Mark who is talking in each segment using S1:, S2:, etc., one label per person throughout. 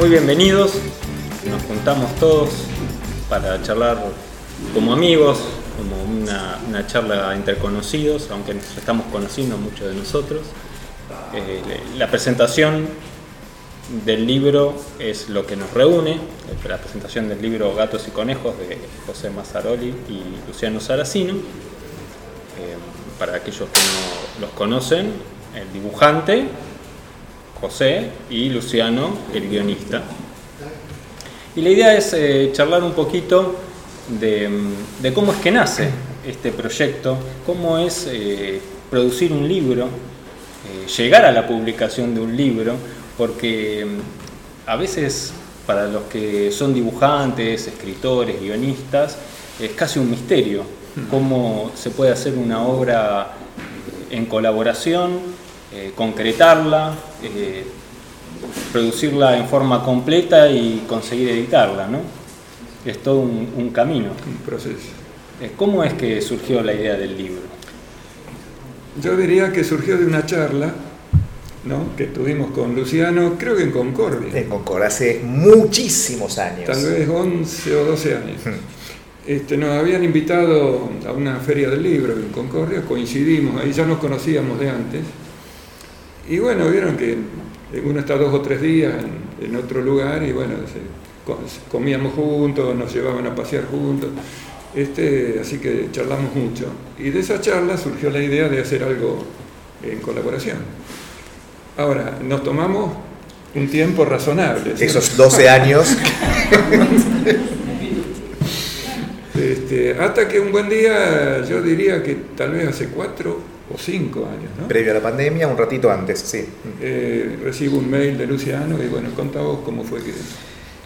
S1: Muy bienvenidos, nos juntamos todos para charlar como amigos, como una, charla entre conocidos, aunque nos estamos conociendo muchos de nosotros. Eh, la presentación del libro es lo que nos reúne, la presentación del libro Gatos y Conejos de José Mazzaroli y Luciano Saracino. Eh, para aquellos que no los conocen, el dibujante José y Luciano, el guionista. Y la idea es eh, charlar un poquito de, cómo es que nace este proyecto, cómo es eh, producir un libro, eh, llegar a la publicación de un libro, porque mm, a veces para los que son dibujantes, escritores, guionistas, es casi un misterio cómo se puede hacer una obra en colaboración eh, concretarla, eh, producirla en forma completa y conseguir editarla, ¿no? Es todo un, camino.
S2: Un proceso.
S1: Eh, ¿Cómo es que surgió la idea del libro?
S2: Yo diría que surgió de una charla ¿no? que tuvimos con Luciano, creo que en Concordia.
S3: En Concordia, hace muchísimos años.
S2: Tal vez 11 o 12 años. Este, nos habían invitado a una feria del libro en Concordia, coincidimos, ahí ya nos conocíamos de antes. Y bueno, vieron que uno está dos o tres días en, otro lugar y bueno, comíamos juntos, nos llevaban a pasear juntos, este, así que charlamos mucho. Y de esa charla surgió la idea de hacer algo en colaboración. Ahora, nos tomamos un tiempo razonable.
S3: Esos 12 años.
S2: Este, hasta que un buen día, yo diría que tal vez hace cuatro o cinco años. ¿no?
S3: Previo a la pandemia, un ratito antes, sí.
S2: Eh, recibo un mail de Luciano y bueno, contá vos cómo fue que...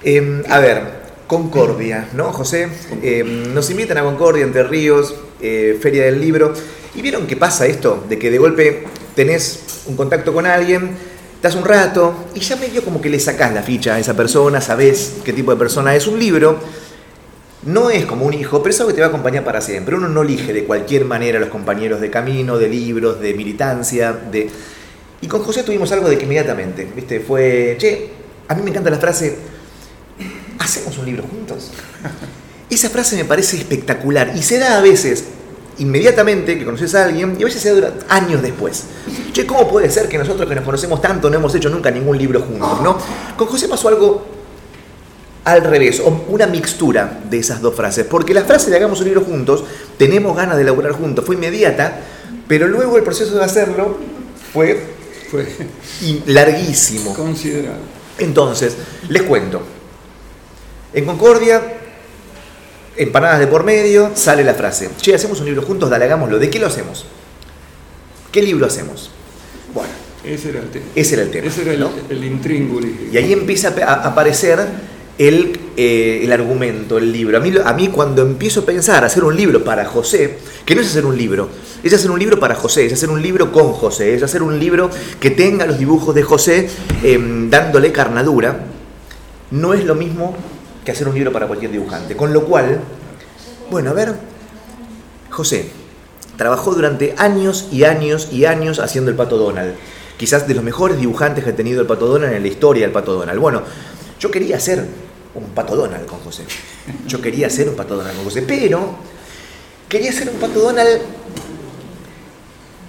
S3: Em, a ver, Concordia, ¿no, José? Em, nos invitan a Concordia, Entre Ríos, eh, Feria del Libro, y vieron que pasa esto, de que de golpe tenés un contacto con alguien, estás un rato y ya medio como que le sacás la ficha a esa persona, sabés qué tipo de persona es un libro no es como un hijo, pero es algo que te va a acompañar para siempre. Uno no elige de cualquier manera a los compañeros de camino, de libros, de militancia, de... Y con José tuvimos algo de que inmediatamente, ¿viste? Fue, che, a mí me encanta la frase, ¿hacemos un libro juntos? Esa frase me parece espectacular y se da a veces inmediatamente que conoces a alguien y a veces se da años después. Che, ¿cómo puede ser que nosotros que nos conocemos tanto no hemos hecho nunca ningún libro juntos, no? Con José pasó algo al revés, o una mixtura de esas dos frases. Porque la frase de hagamos un libro juntos, tenemos ganas de elaborar juntos, fue inmediata, pero luego el proceso de hacerlo fue, fue larguísimo.
S2: Considerable.
S3: Entonces, les cuento. En Concordia, empanadas de por medio, sale la frase. Che, hacemos un libro juntos, dale, hagámoslo. ¿De qué lo hacemos? ¿Qué libro hacemos?
S2: Bueno. Ese era el tema.
S3: Ese era el tema.
S2: Ese era el, el
S3: Y ahí empieza a aparecer el, eh, el, argumento, el libro. A mí, a mí cuando empiezo a pensar hacer un libro para José, que no es hacer un libro, es hacer un libro para José, es hacer un libro con José, es hacer un libro que tenga los dibujos de José em, dándole carnadura, no es lo mismo que hacer un libro para cualquier dibujante. Con lo cual, bueno, a ver, José trabajó durante años y años y años haciendo el Pato Donald. Quizás de los mejores dibujantes que ha tenido el Pato Donald en la historia del Pato Donald. Bueno, yo quería hacer un pato Donald con José. Yo quería hacer un pato Donald con José, pero quería hacer un pato Donald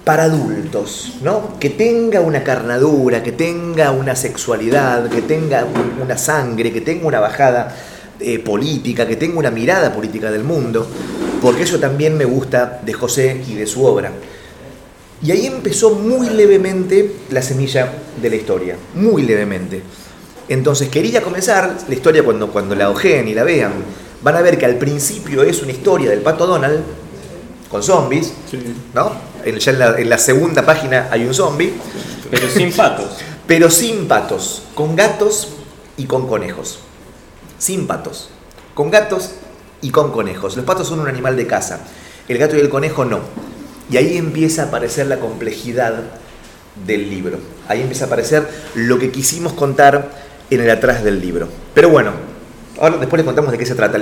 S3: para adultos, ¿no? Que tenga una carnadura, que tenga una sexualidad, que tenga una sangre, que tenga una bajada eh, política, que tenga una mirada política del mundo, porque eso también me gusta de José y de su obra. Y ahí empezó muy levemente la semilla de la historia, muy levemente. Entonces quería comenzar la historia cuando, cuando la ojeen y la vean. Van a ver que al principio es una historia del pato Donald con zombies, ¿no? ya en la, segunda página hay un zombie.
S1: Pero sin patos.
S3: Pero sin patos, con gatos y con conejos. Sin patos, con gatos y con conejos. Los patos son un animal de casa, el gato y el conejo no. Y ahí empieza a aparecer la complejidad del libro. Ahí empieza a aparecer lo que quisimos contar en el atrás del libro. Pero bueno, ahora después les contamos de qué se trata.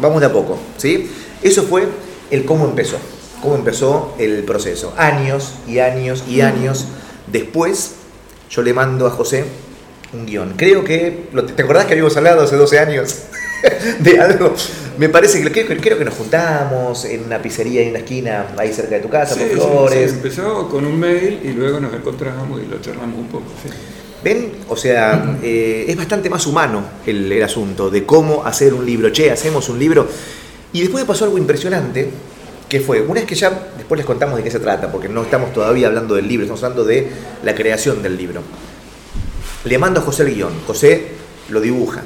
S3: Vamos de a poco, ¿sí? Eso fue el cómo empezó, cómo empezó el proceso. Años y años y años después, yo le mando a José un guion. Creo que, ¿te acordás que habíamos hablado hace 12 años de algo? Me parece que creo, creo que nos juntamos en una pizzería en una esquina ahí cerca de tu casa,
S2: Sí,
S3: por
S2: sí,
S3: Flores.
S2: sí, empezó con un mail y luego nos encontramos y lo charlamos un poco.
S3: ¿Ven? O sea, eh, es bastante más humano el, asunto de cómo hacer un libro. Che, hacemos un libro. Y después pasó algo impresionante, que fue, una vez que ya, después les contamos de qué se trata, porque no estamos todavía hablando del libro, estamos hablando de la creación del libro. Le mando a José el guion, José lo dibuja.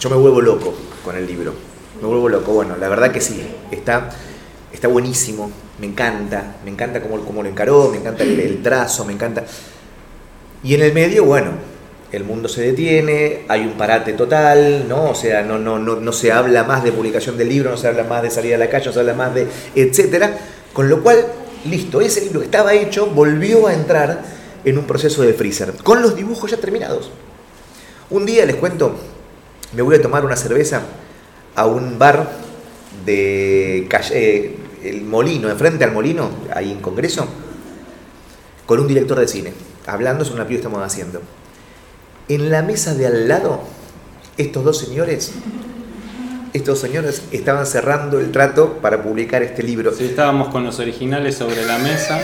S3: Yo me vuelvo loco con el libro. Me vuelvo loco. Bueno, la verdad que sí, está, está buenísimo, me encanta, me encanta cómo, cómo lo encaró, me encanta el trazo, me encanta... Y en el medio, bueno, el mundo se detiene, hay un parate total, ¿no? O sea, no, no, no, no se habla más de publicación del libro, no se habla más de salir a la calle, no se habla más de etcétera. Con lo cual, listo, ese libro que estaba hecho volvió a entrar en un proceso de freezer, con los dibujos ya terminados. Un día les cuento, me voy a tomar una cerveza a un bar de calle, eh, el Molino, enfrente al Molino, ahí en Congreso, con un director de cine, hablando sobre una película que estamos haciendo. En la mesa de al lado, estos dos señores, estos señores estaban cerrando el trato para publicar este libro.
S1: Sí, estábamos con los originales sobre la mesa.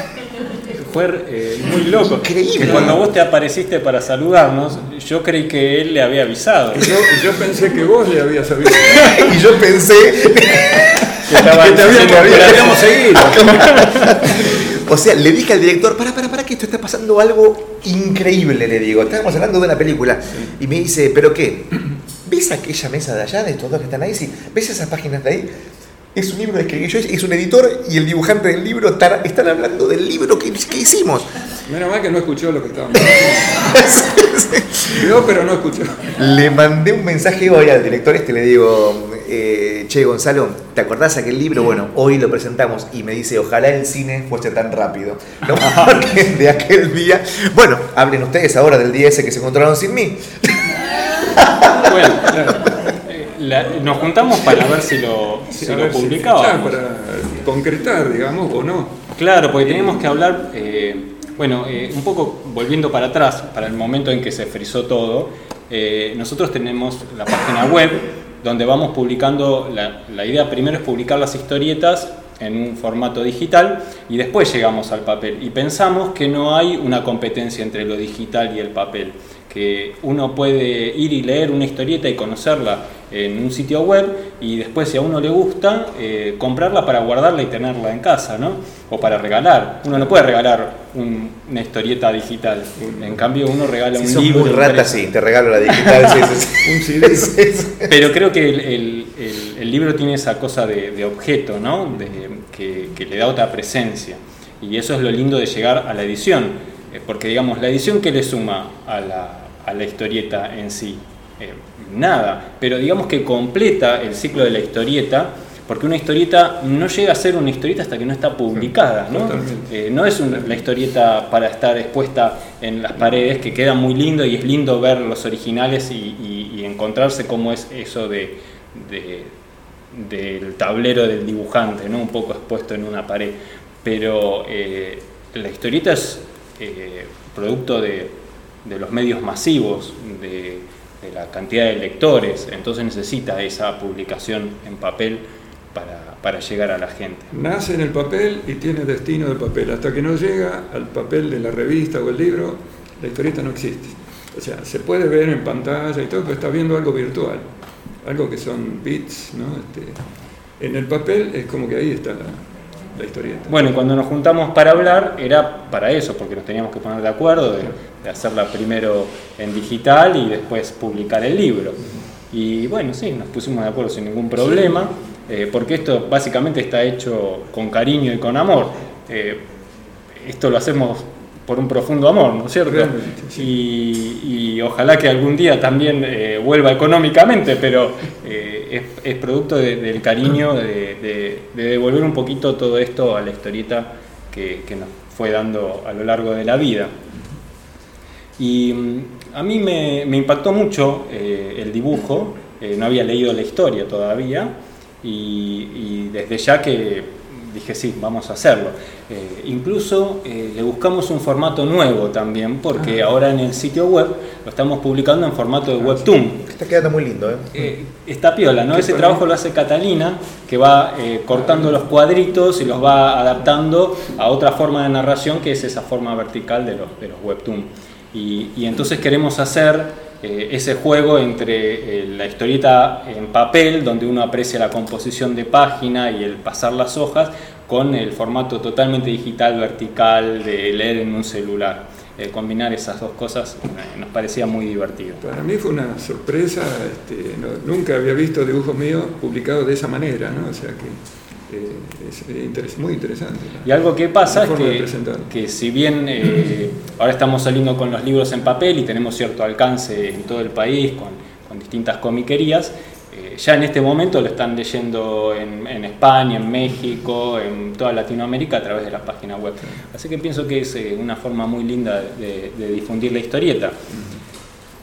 S1: Fue eh, muy loco.
S3: Increíble.
S1: Que cuando vos te apareciste para saludarnos, yo creí que él le había avisado.
S2: Y yo, y yo pensé que vos le habías avisado.
S3: y yo pensé,
S1: Que estaba
S2: Que te habíamos-
S1: diciendo,
S2: que te habíamos seguido.
S3: o sea, le dije al director, para, para, para, que esto está pasando algo increíble, le digo. Estábamos hablando de una película. Y me dice, ¿pero qué? ¿Ves aquella mesa de allá, de estos dos que están ahí? Sí, ¿ves esas páginas de ahí? Es un libro que escribí yo, es un editor y el dibujante del libro están, están hablando del libro que, que hicimos.
S2: Menos mal que no escuchó lo que estábamos haciendo. Vio, pero no escuchó.
S3: Le mandé un mensaje hoy al director este, le digo, eh, che Gonzalo, ¿te acordás aquel libro? Bueno, hoy lo presentamos y me dice, ojalá el cine fuese tan rápido. ¿no? Porque de aquel día, bueno, hablen ustedes ahora del día ese que se encontraron sin mí.
S1: Bueno, eh, la- nos juntamos para ver si lo,
S2: Sí,
S1: si
S2: a
S1: lo
S2: ver si-
S1: publicábamos.
S2: ya, para concretar, digamos, o no.
S1: Claro, porque teníamos que hablar, eh, bueno, eh, un poco volviendo para atrás, para el momento en que se frizó todo, eh, nosotros tenemos la página web donde vamos publicando, la, la idea primero es publicar las historietas en un formato digital y después llegamos al papel. Y pensamos que no hay una competencia entre lo digital y el papel, que uno puede ir y leer una historieta y conocerla en un sitio web y después si a uno le gusta, eh, comprarla para guardarla y tenerla en casa, ¿no? O para regalar. Uno no puede regalar un- una historieta digital. En cambio uno regala
S3: Si
S1: un
S3: sos
S1: libro.
S3: muy rata, sí, te regalo la digital. sí, sí, sí.
S1: Pero creo que el, el- el- el libro tiene esa cosa de, de objeto, ¿no? De- que, que le da otra presencia. Y eso es lo lindo de llegar a la edición. Eh, porque, digamos, la edición que le suma a la, a la historieta en sí, Eh, nada. Pero digamos que completa el ciclo de la historieta. Porque una historieta no llega a ser una historieta hasta que no está publicada, ¿no? Eh, no es una- la historieta para estar expuesta en las paredes, que queda muy lindo y es lindo ver los originales y, y- y encontrarse cómo es eso de, de- del tablero del dibujante, ¿no? un poco expuesto en una pared. Pero eh, la historieta es eh, producto de, de los medios masivos, de, de la cantidad de lectores, entonces necesita esa publicación en papel para, para llegar a la gente.
S2: Nace en el papel y tiene destino de papel. Hasta que no llega al papel de la revista o el libro, la historieta no existe. O sea, se puede ver en pantalla y todo, pero está viendo algo virtual. Algo que son bits, ¿no? Este, en el papel es como que ahí está la, la historieta.
S1: Bueno, y cuando nos juntamos para hablar era para eso, porque nos teníamos que poner de acuerdo de, de hacerla primero en digital y después publicar el libro. Y bueno, sí, nos pusimos de acuerdo sin ningún problema, eh, porque esto básicamente está hecho con cariño y con amor. Eh, esto lo hacemos por un profundo amor, ¿no es cierto?
S2: Realmente,
S1: Y, y ojalá que algún día también eh, vuelva económicamente, pero eh, es, producto de- del cariño de, de- de devolver un poquito todo esto a la historieta que, nos fue dando a lo largo de la vida. Y mm, a mí me, impactó mucho eh, el dibujo, eh, no había leído la historia todavía, y desde ya que dije, sí, vamos a hacerlo. Eh, incluso eh, le buscamos un formato nuevo también, porque
S2: Ah.
S1: ahora en el sitio web lo estamos publicando en formato de Webtoon.
S3: Está quedando muy lindo, ¿eh?
S1: Eh, está piola, ¿no?
S2: ¿Qué
S1: Ese trabajo lo hace Catalina, que va eh, cortando los cuadritos y los va adaptando a otra forma de narración, que es esa forma vertical de los, de los webtoon. Y, y entonces queremos hacer eh, ese juego entre eh, la historieta en papel, donde uno aprecia la composición de página y el pasar las hojas, con el formato totalmente digital, vertical, de leer en un celular. Eh, combinar esas dos cosas eh, nos parecía muy divertido.
S2: Para mí fue una sorpresa, este, no- nunca había visto dibujos míos publicados de esa manera, ¿no? O sea que es interes- muy interesante.
S1: Y algo que pasa es que, que si bien eh, ahora estamos saliendo con los libros en papel y tenemos cierto alcance en todo el país con, con distintas comiquerías, eh, ya en este momento lo están leyendo en, en España, en México, en toda Latinoamérica a través de las páginas web. Así que pienso que es eh, una forma muy linda de, de difundir la historieta.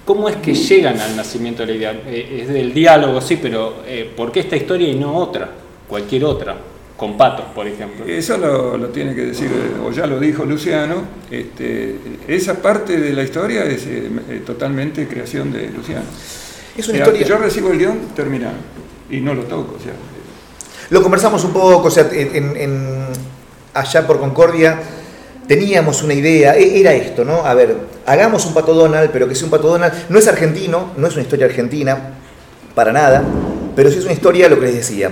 S1: ¿Cómo es que llegan al nacimiento de la idea? Es del diálogo, sí, pero ¿por qué esta historia y no otra? Cualquier otra, con patos, por ejemplo.
S2: Eso lo, lo tiene que decir, o ya lo dijo Luciano, este, esa parte de la historia es eh, eh, totalmente creación de Luciano.
S3: Es una
S2: Eh,
S3: historia.
S2: Yo recibo el guion terminado y no lo toco. O sea,
S3: Lo conversamos un poco, o sea, en, en- allá por Concordia teníamos una idea, e- era esto, ¿no? A ver, hagamos un Pato Donald, pero que sea un Pato Donald, no es argentino, no es una historia argentina, para nada, pero sí es una historia, lo que les decía,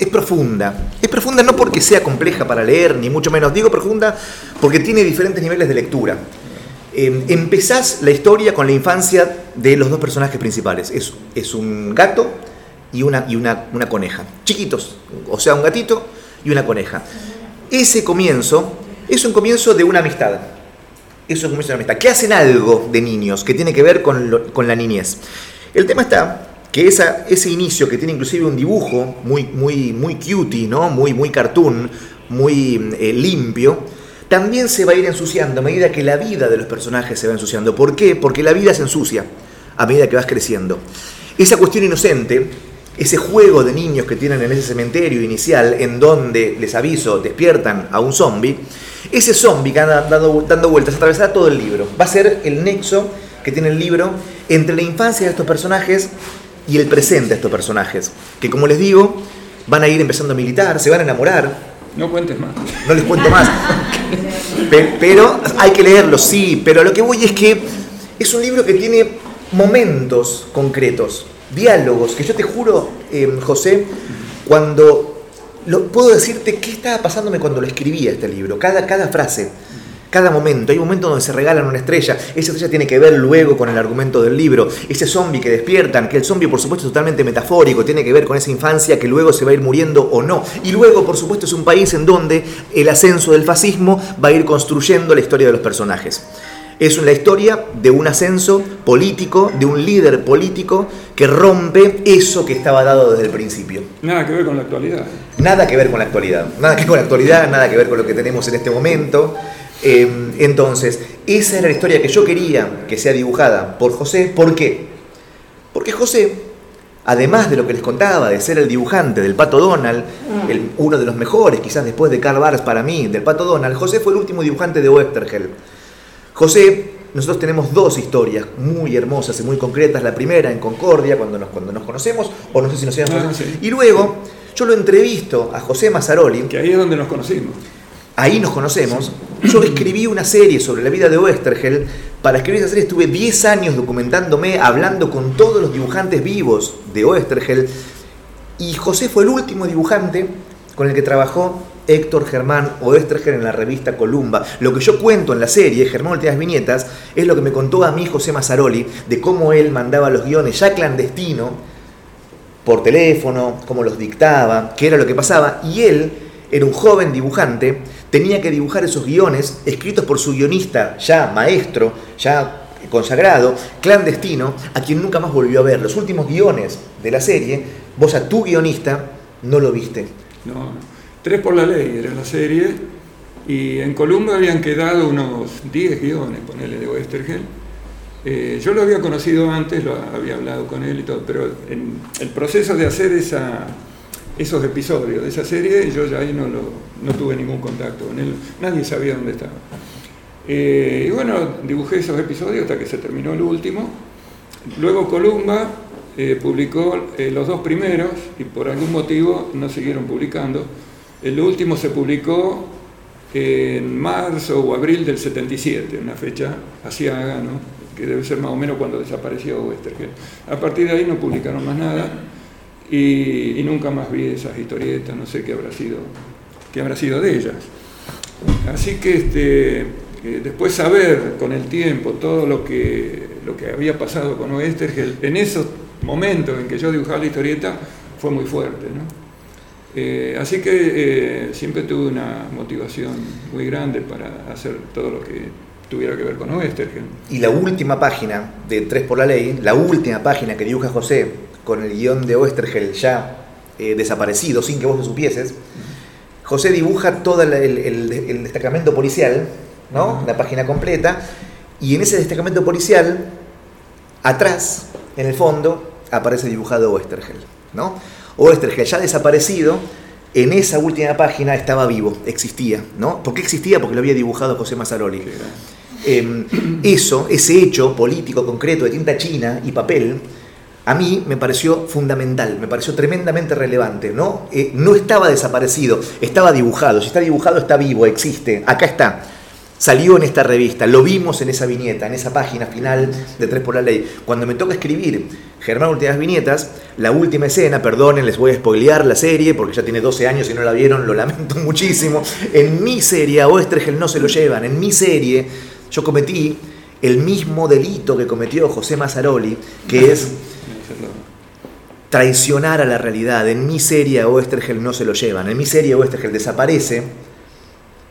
S3: es profunda. Es profunda no porque sea compleja para leer, ni mucho menos, digo profunda porque tiene diferentes niveles de lectura. Eh, empezás la historia con la infancia de los dos personajes principales. Es, es un gato y, una, y una, una coneja. Chiquitos, o sea, un gatito y una coneja. Ese comienzo es un comienzo de una amistad. Eso es un comienzo de una amistad. Que hacen algo de niños que tiene que ver con, con la niñez. El tema está que ese inicio, que tiene inclusive un dibujo muy, muy, muy cutie, ¿no? muy, muy cartoon, muy eh, limpio, también se va a ir ensuciando a medida que la vida de los personajes se va ensuciando. ¿Por qué? Porque la vida se ensucia a medida que vas creciendo. Esa cuestión inocente, ese juego de niños que tienen en ese cementerio inicial, en donde, les aviso, despiertan a un zombie, ese zombie que anda dando, dando vueltas atravesará todo el libro. Va a ser el nexo que tiene el libro entre la infancia de estos personajes y el presente de estos personajes, que como les digo, van a ir empezando a militar, se van a enamorar,
S2: no cuentes más.
S3: no les cuento más. Pe- Pero hay que leerlo, sí, pero a lo que voy es que es un libro que tiene momentos concretos, diálogos, que yo te juro, eh, José, cuando lo, puedo decirte qué estaba pasándome cuando lo escribía este libro, cada, cada frase, cada momento. Hay un momento donde se regalan una estrella, esa estrella tiene que ver luego con el argumento del libro, ese zombie que despiertan, que el zombie por supuesto es totalmente metafórico, tiene que ver con esa infancia que luego se va a ir muriendo o no. Y luego por supuesto es un país en donde el ascenso del fascismo va a ir construyendo la historia de los personajes. Es la historia de un ascenso político, de un líder político que rompe eso que estaba dado desde el principio.
S2: Nada que ver con la actualidad.
S3: Nada que ver con la actualidad, nada que ver con la actualidad, nada que ver con lo que tenemos en este momento. Eh, entonces, esa era la historia que yo quería que sea dibujada por José. ¿Por qué? Porque José, además de lo que les contaba, de ser el dibujante del Pato Donald, el- uno de los mejores, quizás después de Barks para mí, del Pato Donald, José fue el último dibujante de Westergel. José, nosotros tenemos dos historias muy hermosas y muy concretas. La primera en Concordia, cuando nos, cuando nos conocemos, o no sé si nos íbamos
S2: Ah, sí.
S3: Y luego, yo lo entrevisto a José Mazzaroli,
S2: Que ahí es donde nos conocimos.
S3: Ahí nos conocemos. Yo escribí una serie sobre la vida de Oestergel. Para escribir esa serie estuve 10 años documentándome, hablando con todos los dibujantes vivos de Oestergel. Y José fue el último dibujante con el que trabajó Héctor Germán Oestergel en la revista Columba. Lo que yo cuento en la serie, Germán Últimas Viñetas, es lo que me contó a mí José Mazzaroli de cómo él mandaba los guiones ya clandestino por teléfono, cómo los dictaba, qué era lo que pasaba, y él era un joven dibujante, tenía que dibujar esos guiones escritos por su guionista, ya maestro, ya consagrado, clandestino, a quien nunca más volvió a ver. Los últimos guiones de la serie, vos a tu guionista no lo viste.
S2: No. Tres por la ley era la serie. Y en Columba habían quedado unos 10 guiones, ponele, de Westergel. Eh, yo lo había conocido antes, lo había hablado con él y todo, pero en el proceso de hacer esa, esos episodios de esa serie y yo ya ahí no, lo, no tuve ningún contacto con él, nadie sabía dónde estaba. Eh, y bueno, dibujé esos episodios hasta que se terminó el último. Luego Columba eh, publicó eh, los dos primeros y por algún motivo no siguieron publicando. El último se publicó en marzo o abril del 77, una fecha asiaga, ¿no? que debe ser más o menos cuando desapareció Westergel. A partir de ahí no publicaron más nada y, nunca más vi esas historietas, no sé qué habrá sido, qué habrá sido de ellas. Así que este, eh, después saber con el tiempo todo lo que, lo que había pasado con Oestergel, en esos momentos en que yo dibujaba la historieta, fue muy fuerte. ¿no? Eh, así que eh, siempre tuve una motivación muy grande para hacer todo lo que tuviera que ver con Oestergel.
S3: Y la última página de Tres por la Ley, la última página que dibuja José con el guion de Oestergel ya desaparecido, sin que vos lo supieses, José dibuja todo el destacamento policial ¿no? La página completa. Y en ese destacamento policial, atrás, en el fondo, aparece dibujado Oestergel, ¿no? Oestergel ya desaparecido, en esa última página estaba vivo, existía, ¿no? ¿Por qué existía? Porque lo había dibujado José Mazzaroli. Em, eso, ese hecho político concreto de tinta china y papel, a mí me pareció fundamental, me pareció tremendamente relevante, ¿no? Eh, no estaba desaparecido, estaba dibujado. Si está dibujado, está vivo, existe, acá está salió en esta revista, lo vimos en esa viñeta, en esa página final de Tres por la Ley. Cuando me toca escribir Germán Últimas Viñetas, la última escena, perdonen, les voy a spoilear la serie porque ya tiene 12 años y no la vieron, lo lamento muchísimo. En mi serie a Oestergel no se lo llevan, en mi serie yo cometí el mismo delito que cometió José Mazzaroli, que es traicionar a la realidad. En mi serie a Oestergel no se lo llevan, en mi serie Oestergel desaparece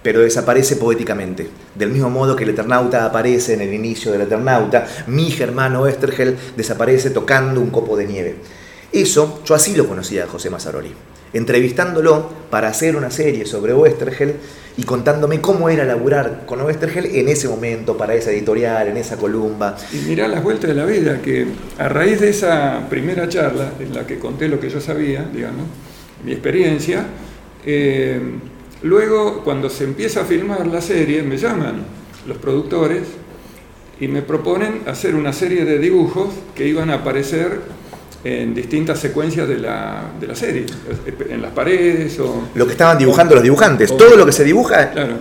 S3: pero desaparece poéticamente. Del mismo modo que el Eternauta aparece en el inicio del Eternauta, mi hermano Estergel desaparece tocando un copo de nieve. Eso, yo así lo conocía a José Mazzaroli, entrevistándolo para hacer una serie sobre Oestergel y contándome cómo era laburar con Oestergel en ese momento, para esa editorial, en esa columna.
S2: Y mirá las vueltas de la vida, que a raíz de esa primera charla, en la que conté lo que yo sabía, digamos, mi experiencia, eh, Luego, cuando se empieza a filmar la serie, me llaman los productores y me proponen hacer una serie de dibujos que iban a aparecer en distintas secuencias de la, de la serie, en las paredes o...
S3: Lo que estaban dibujando los dibujantes, todo lo que se dibuja
S2: claro,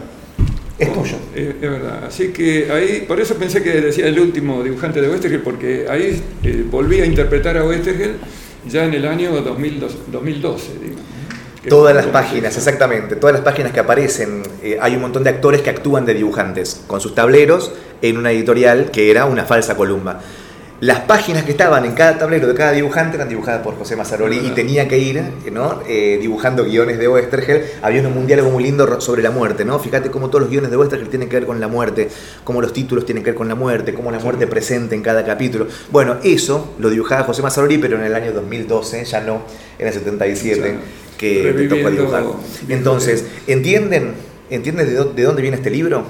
S3: es tuyo.
S2: Es, verdad, así que ahí, por eso pensé que decía el último dibujante de Westergel, porque ahí eh, volví a interpretar a Westergel ya en el año 2012, digamos.
S3: Todas las páginas, exactamente, todas las páginas que aparecen, eh, hay un montón de actores que actúan de dibujantes, con sus tableros en una editorial que era una falsa columna. Las páginas que estaban en cada tablero de cada dibujante eran dibujadas por José Mazzaroli y tenía que ir ¿no? Eh, dibujando guiones de Oestergel. Había un diálogo muy lindo sobre la muerte, ¿no? Fíjate cómo todos los guiones de Oestergel tienen que ver con la muerte, cómo los títulos tienen que ver con la muerte, cómo la muerte presente en cada capítulo. Bueno, eso lo dibujaba José Mazzaroli, pero en el año 2012, ya no en el 77 que te tocó dibujar. Entonces, ¿entienden, ¿entienden de dónde viene este libro?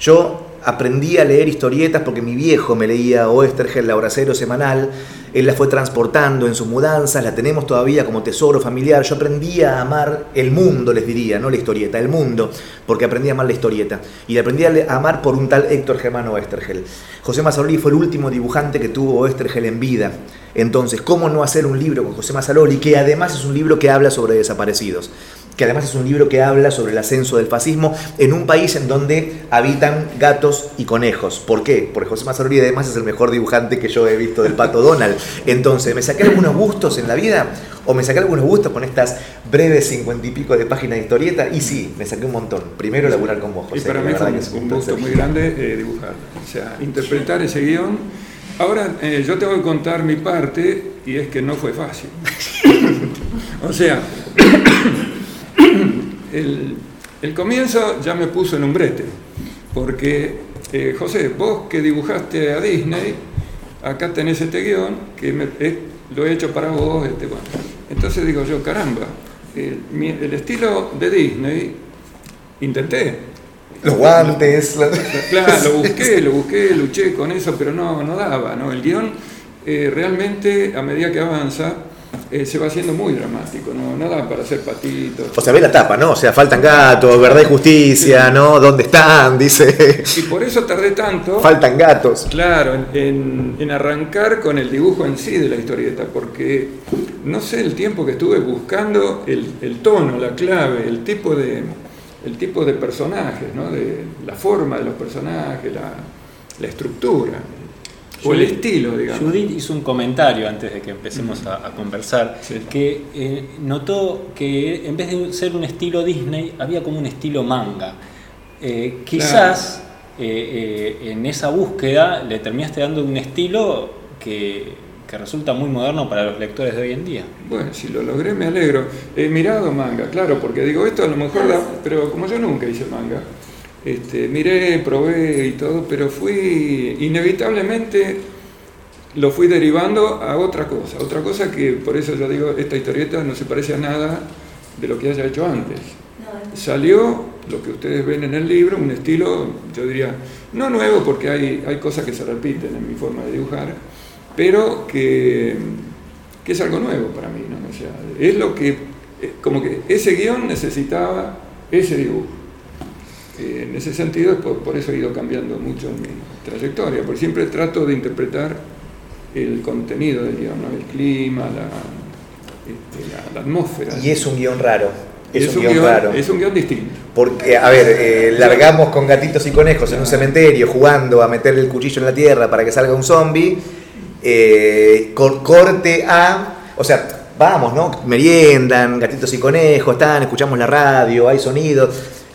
S3: Yo aprendí a leer historietas porque mi viejo me leía Oestergel, la hora cero semanal, él la fue transportando en sus mudanzas, la tenemos todavía como tesoro familiar. Yo aprendí a amar el mundo, les diría, no la historieta, el mundo, porque aprendí a amar la historieta. Y aprendí a amar por un tal Héctor Germano Oestergel. José Mazzaroli fue el último dibujante que tuvo Oestergel en vida. Entonces, ¿cómo no hacer un libro con José Mazzaroli, que además es un libro que habla sobre desaparecidos? Que además es un libro que habla sobre el ascenso del fascismo en un país en donde habitan gatos y conejos. ¿Por qué? Porque José Mazzaroli además es el mejor dibujante que yo he visto del Pato Donald. Entonces, ¿me saqué algunos gustos en la vida? ¿O me saqué algunos gustos con estas breves cincuenta y pico de páginas de historieta? Y sí, me saqué un montón. Primero laburar con vos, José.
S2: Y para mí fue un, gusto muy grande eh, dibujar. O sea, interpretar ese guion. Ahora, eh, yo tengo que contar mi parte y es que no fue fácil. o sea, el, comienzo ya me puso en un brete, porque eh, José, vos que dibujaste a Disney, acá tenés este guion, que eh, lo he hecho para vos. Este, Entonces digo yo, caramba, el, estilo de Disney, intenté.
S3: Los guantes.
S2: Claro, lo busqué, lo busqué, luché con eso, pero no, no daba. ¿no? El guion eh, realmente, a medida que avanza, eh, se va haciendo muy dramático, ¿no? Nada para hacer patitos.
S3: O sea, ve la tapa, ¿no? O sea, faltan gatos, verdad y justicia, ¿no? ¿Dónde están? Dice.
S2: Y por eso tardé tanto.
S3: Faltan gatos.
S2: Claro, en, en- en arrancar con el dibujo en sí de la historieta, porque no sé el tiempo que estuve buscando el, el tono, la clave, el tipo de, el tipo de personajes, ¿no? de, la forma de los personajes, la, la estructura, o el
S1: Judith-
S2: estilo, digamos.
S1: Judith hizo un comentario antes de que empecemos a, a conversar,
S2: Sí.
S1: que eh, notó que en vez de ser un estilo Disney, había como un estilo manga. Eh, quizás eh, eh, en esa búsqueda le terminaste dando un estilo que, que resulta muy moderno para los lectores de hoy en día.
S2: Bueno, si lo logré me alegro. He mirado manga, claro, porque digo, esto a lo mejor da, pero como yo nunca hice manga, este, miré, probé y todo, pero fui inevitablemente lo fui derivando a otra cosa, otra cosa que por eso yo digo, esta historieta no se parece a nada de lo que haya hecho antes. Salió lo que ustedes ven en el libro, un estilo, yo diría, no nuevo porque hay, hay cosas que se repiten en mi forma de dibujar, pero que, que es algo nuevo para mí, ¿no? O sea, es lo que, eh, como que ese guion necesitaba ese dibujo. Eh, en ese sentido, por, por eso he ido cambiando mucho mi trayectoria, porque siempre trato de interpretar el contenido del guion, ¿no? el clima, la, este, la- la atmósfera.
S3: Y es un guion raro. Es,
S2: Es
S3: un guion
S2: guión-
S3: raro.
S2: es un guion distinto.
S3: Porque, a ver, eh, largamos con gatitos y conejos en un cementerio jugando a meterle el cuchillo en la tierra para que salga un zombie. eh, cor- corte a. O sea, vamos, ¿no? Meriendan, gatitos y conejos, están, escuchamos la radio, hay sonidos.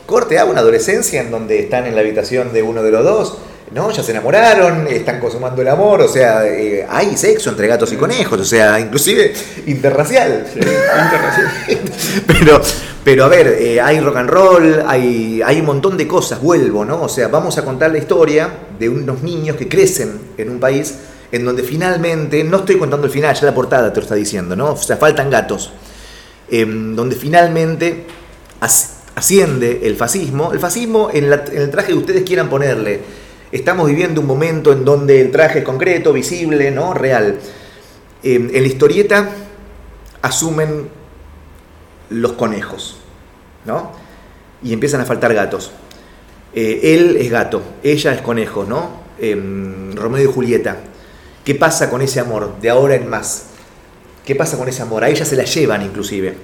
S3: Corte a una adolescencia en donde están en la habitación de uno de los dos. ¿No? Ya se enamoraron, están consumando el amor, o sea, eh, hay sexo entre gatos y conejos, o sea, inclusive interracial.
S2: Sí, interracial.
S3: Pero, pero a ver, eh, hay rock and roll, hay, hay un montón de cosas, vuelvo, ¿no? O sea, vamos a contar la historia de unos niños que crecen en un país en donde finalmente, no estoy contando el final, ya la portada te lo está diciendo, ¿no? O sea, faltan gatos. Em, donde finalmente asciende el fascismo. El fascismo, en, el traje que ustedes quieran ponerle, estamos viviendo un momento en donde el traje es concreto, visible, ¿no? Real. Em, en la historieta asumen los conejos, ¿no? Y empiezan a faltar gatos. Eh, él es gato, ella es conejo, ¿no? Em, Romeo y Julieta. ¿Qué pasa con ese amor de ahora en más? ¿Qué pasa con ese amor? A ella se la llevan inclusive.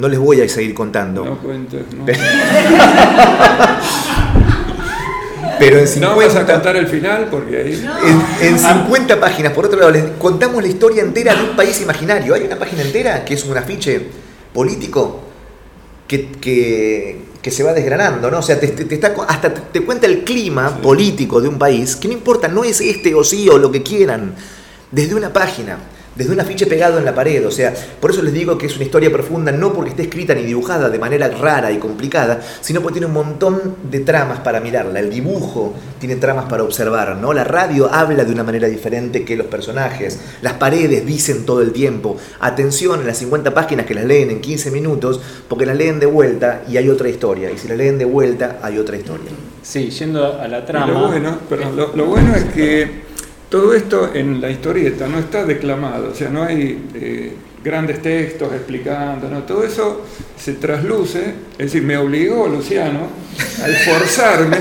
S3: No les voy a seguir contando.
S2: No cuentes, no.
S3: Pero en
S2: No vas a
S3: 50,
S2: contar el final porque ahí.
S3: en, en 50 páginas, por otro lado, les contamos la historia entera de un país imaginario. Hay una página entera que es un afiche político que, que- que se va desgranando, ¿no? O sea, te, te- te está, hasta te, te cuenta el clima político de un país, que no importa, no es este o sí o lo que quieran, desde una página, desde un afiche pegado en la pared. O sea, por eso les digo que es una historia profunda, no porque esté escrita ni dibujada de manera rara y complicada, sino porque tiene un montón de tramas para mirarla. El dibujo tiene tramas para observar, ¿no? La radio habla de una manera diferente que los personajes. Las paredes dicen todo el tiempo. Atención en las 50 páginas que las leen en 15 minutos, porque las leen de vuelta y hay otra historia. Y si las leen de vuelta, hay otra historia.
S1: Sí, yendo a la trama.
S2: Lo bueno, perdón, lo, lo bueno es que todo esto en la historieta no está declamado, o sea, no hay eh, grandes textos explicando, ¿no? todo eso se trasluce, es decir, me obligó Luciano a esforzarme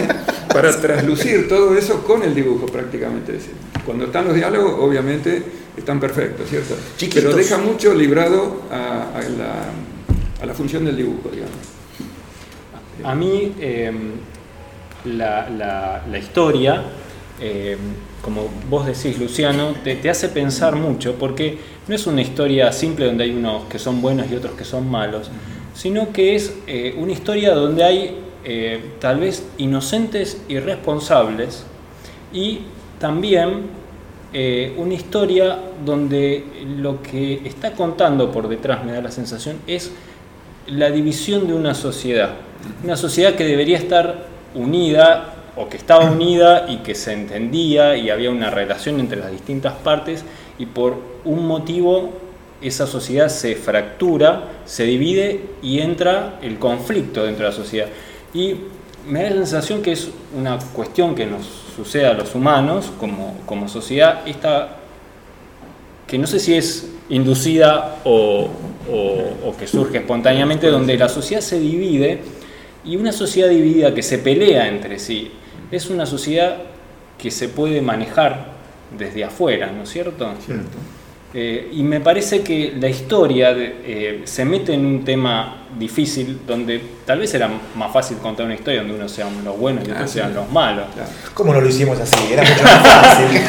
S2: para traslucir todo eso con el dibujo prácticamente. Es decir, cuando están los diálogos, obviamente están perfectos, ¿cierto?
S3: Chiquitos.
S2: Pero deja mucho librado a, a la, a la función del dibujo, digamos.
S1: A mí eh, la, la- la historia, eh, como vos decís, Luciano, te, hace pensar mucho porque no es una historia simple donde hay unos que son buenos y otros que son malos, sino que es eh, una historia donde hay eh, tal vez inocentes y responsables y también eh, una historia donde lo que está contando por detrás, me da la sensación, es la división de una sociedad. Una sociedad que debería estar unida o que estaba unida y que se entendía y había una relación entre las distintas partes y por un motivo esa sociedad se fractura, se divide y entra el conflicto dentro de la sociedad. Y me da la sensación que es una cuestión que nos sucede a los humanos como, como sociedad, esta que no sé si es inducida o, o, que surge espontáneamente, donde la sociedad se divide y una sociedad dividida que se pelea entre sí es una sociedad que se puede manejar desde afuera, ¿no es cierto? Cierto. Eh, y me parece que la historia eh, se mete en un tema difícil donde tal vez era más fácil contar una historia donde uno sean los buenos y otros ah, sean los malos.
S3: ¿Cómo no lo hicimos así? Era mucho más fácil.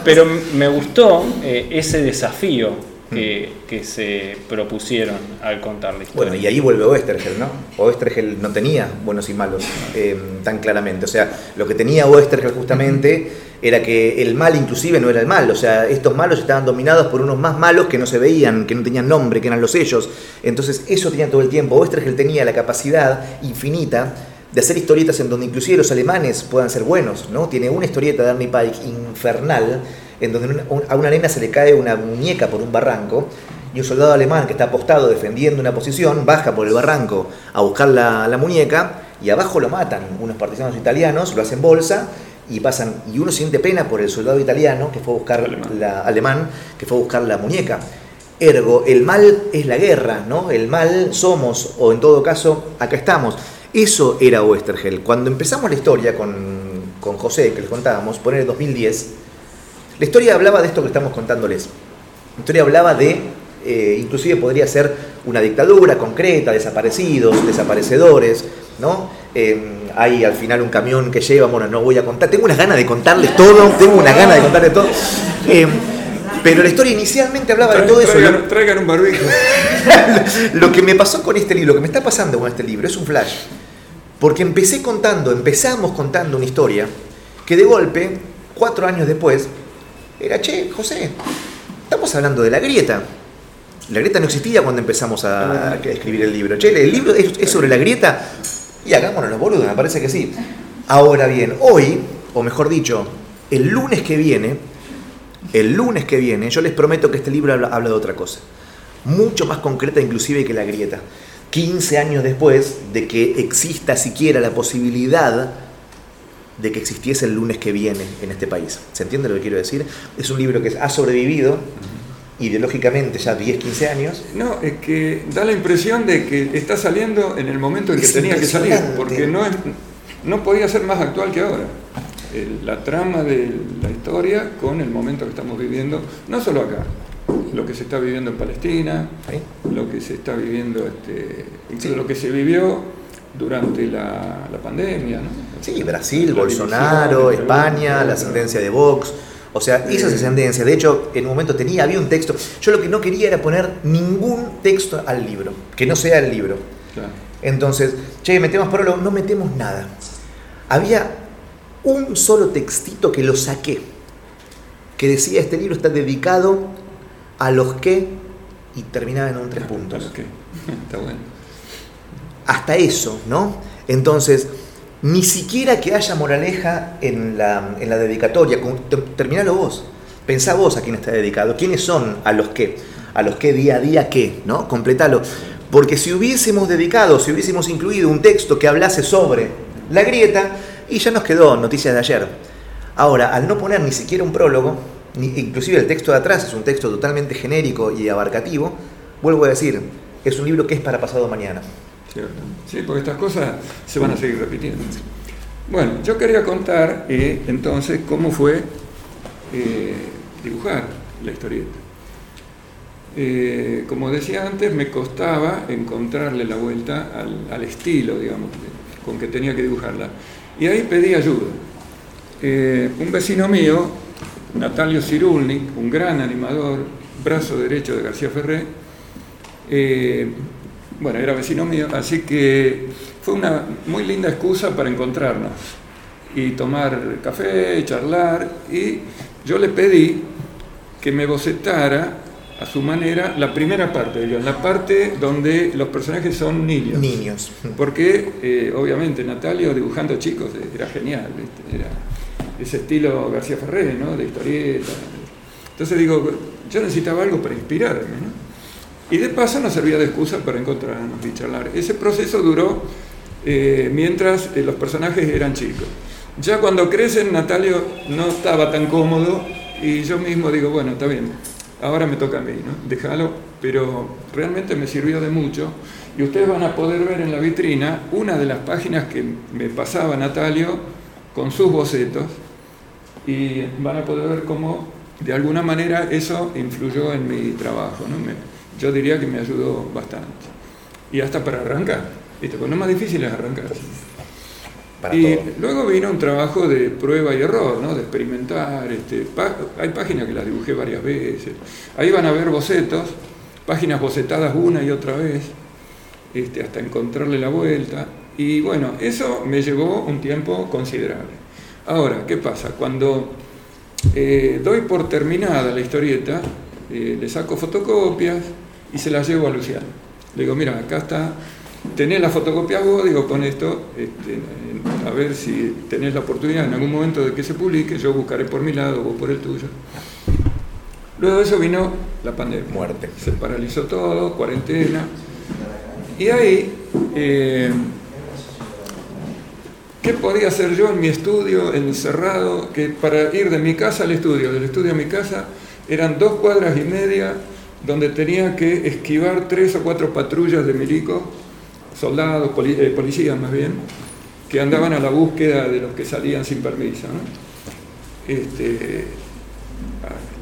S1: Pero me gustó eh, ese desafío que, se propusieron al contar la historia.
S3: Bueno, y ahí vuelve Oestergel, ¿no? Oestergel no tenía buenos y malos eh, tan claramente. O sea, lo que tenía Oestergel justamente era que el mal inclusive no era el mal. O sea, estos malos estaban dominados por unos más malos que no se veían, que no tenían nombre, que eran los sellos. Entonces, eso tenía todo el tiempo. Oestergel tenía la capacidad infinita de hacer historietas en donde inclusive los alemanes puedan ser buenos, ¿no? Tiene una historieta de Arnie Pike infernal en donde a una nena se le cae una muñeca por un barranco y un soldado alemán que está apostado defendiendo una posición baja por el barranco a buscar la, muñeca y abajo lo matan unos partisanos italianos, lo hacen bolsa y pasan y uno siente pena por el soldado italiano que fue a buscar la alemán que fue a buscar la muñeca. Ergo, el mal es la guerra, ¿no? El mal somos, o en todo caso, acá estamos. Eso era Westergel. Cuando empezamos la historia con, con José, que les contábamos, por el 2010, la historia hablaba de esto que estamos contándoles. La historia hablaba de, eh, inclusive podría ser una dictadura concreta, desaparecidos, desaparecedores, ¿no? Eh, hay al final un camión que lleva, bueno, no voy a contar, tengo unas ganas de contarles todo, tengo unas ganas de contarles todo. Eh, pero la historia inicialmente hablaba de todo eso.
S2: Traigan, un barbijo.
S3: lo que me pasó con este libro, lo que me está pasando con este libro, es un flash. Porque empecé contando, empezamos contando una historia que de golpe, cuatro años después, era, che, José, estamos hablando de la grieta. La grieta no existía cuando empezamos a, escribir el libro. Che, el libro es, sobre la grieta y hagámonos los boludos, me parece que sí. Ahora bien, hoy, o mejor dicho, el lunes que viene, el lunes que viene, yo les prometo que este libro habla, habla de otra cosa. Mucho más concreta inclusive que la grieta. 15 años después de que exista siquiera la posibilidad de que existiese el lunes que viene en este país. ¿Se entiende lo que quiero decir? Es un libro que ha sobrevivido ideológicamente ya 10, 15 años.
S2: No, es que da la impresión de que está saliendo en el momento en que tenía que salir, porque no, es, no podía ser más actual que ahora. la trama de la historia con el momento que estamos viviendo, no solo acá, lo que se está viviendo en Palestina, lo que se está viviendo, este, lo que se vivió durante la, pandemia. ¿no?
S3: Sí, Brasil, Bolsonaro, España, la ascendencia de Vox. O sea, esas ascendencias. De hecho, en un momento tenía, había un texto. Yo lo que no quería era poner ningún texto al libro, que no sea el libro. Entonces, che, metemos prólogo, no metemos nada. Había un solo textito que lo saqué, que decía, este libro está dedicado a los que, y terminaba en un tres puntos. Está bueno hasta eso, ¿no? Entonces, ni siquiera que haya moraleja en la, en la dedicatoria, terminalo vos, pensá vos a quién está dedicado, quiénes son a los que, a los que día a día qué, ¿no? Completalo. Porque si hubiésemos dedicado, si hubiésemos incluido un texto que hablase sobre la grieta, y ya nos quedó noticias de ayer. Ahora, al no poner ni siquiera un prólogo, ni, inclusive el texto de atrás es un texto totalmente genérico y abarcativo, vuelvo a decir, es un libro que es para pasado mañana.
S2: Sí, porque estas cosas se van a seguir repitiendo. Bueno, yo quería contar eh, entonces cómo fue eh, dibujar la historieta. Eh, como decía antes, me costaba encontrarle la vuelta al, estilo, digamos, con que tenía que dibujarla. Y ahí pedí ayuda. un vecino mío, Natalio Cirulnik, un gran animador, brazo derecho de García Ferré, bueno, era vecino mío, así que fue una muy linda excusa para encontrarnos y tomar café, charlar, y yo le pedí que me bocetara a su manera la primera parte, la parte donde los personajes son niños.
S3: Niños.
S2: Porque eh, obviamente Natalio dibujando chicos era genial, era ese estilo García Ferrer, ¿no? De historieta. Entonces digo, yo necesitaba algo para inspirarme, ¿no? Y de paso nos servía de excusa para encontrarnos y charlar. Ese proceso duró eh, mientras eh, los personajes eran chicos. Ya cuando crecen, Natalio no estaba tan cómodo y yo mismo digo, bueno, está bien, ahora me toca a mí, ¿no? Déjalo, pero realmente me sirvió de mucho. Y ustedes van a poder ver en la vitrina una de las páginas que me pasaba Natalio con sus bocetos y van a poder ver cómo de alguna manera eso influyó en mi trabajo. ¿no? Yo diría que me ayudó bastante. Y hasta para arrancar, ¿viste? Porque lo más difícil es arrancar. y luego vino un trabajo de prueba y error, ¿no? de experimentar. Este, hay páginas que las dibujé varias veces. Ahí van a ver bocetos, páginas bocetadas una y otra vez, este, hasta encontrarle la vuelta. Y bueno, eso me llevó un tiempo considerable. Ahora, ¿qué pasa? Cuando eh, doy por terminada la historieta, eh, le saco fotocopias y se las llevo a Luciano. Le digo, mira, acá está, tenés la fotocopia vos, digo, pon esto, este, a ver si tenés la oportunidad en algún momento de que se publique, yo buscaré por mi lado, vos por el tuyo. Luego de eso vino la pandemia.
S3: Muerte.
S2: Se paralizó todo, cuarentena. Y ahí eh, ¿Qué podía hacer yo en mi estudio encerrado? Que para ir de mi casa al estudio, del estudio a mi casa, eran dos cuadras y media donde tenía que esquivar tres o cuatro patrullas de milicos, soldados, eh, policías más bien, que andaban a la búsqueda de los que salían sin permiso. ¿no? Este,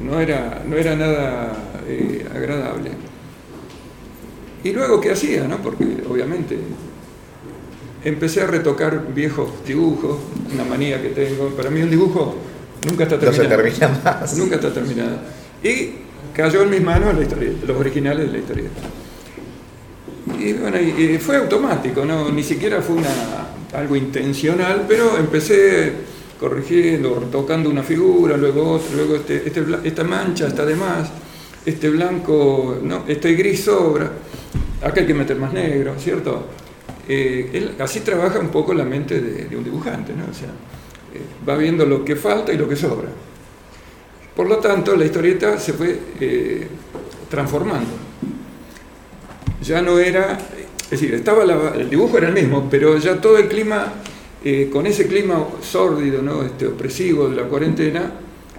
S2: no, era, no era nada eh, agradable. Y luego, ¿qué hacía? No? Porque obviamente empecé a retocar viejos dibujos, una manía que tengo. Para mí un dibujo nunca está terminado.
S3: No se termina más.
S2: Nunca está terminado. Y cayó en mis manos los originales de la historieta. Y bueno, fue automático, ¿no? ni siquiera fue una, algo intencional, pero empecé corrigiendo, tocando una figura, luego otra, luego este, este, esta mancha está de más, este blanco, no, este gris sobra, acá hay que meter más negro, ¿cierto? Eh, así trabaja un poco la mente de, un dibujante, ¿no? O sea, eh, va viendo lo que falta y lo que sobra. Por lo tanto, la historieta se fue eh, transformando. Ya no era, es decir, estaba el dibujo era el mismo, pero ya todo el clima, con ese clima sórdido, ¿no? este, opresivo de la cuarentena,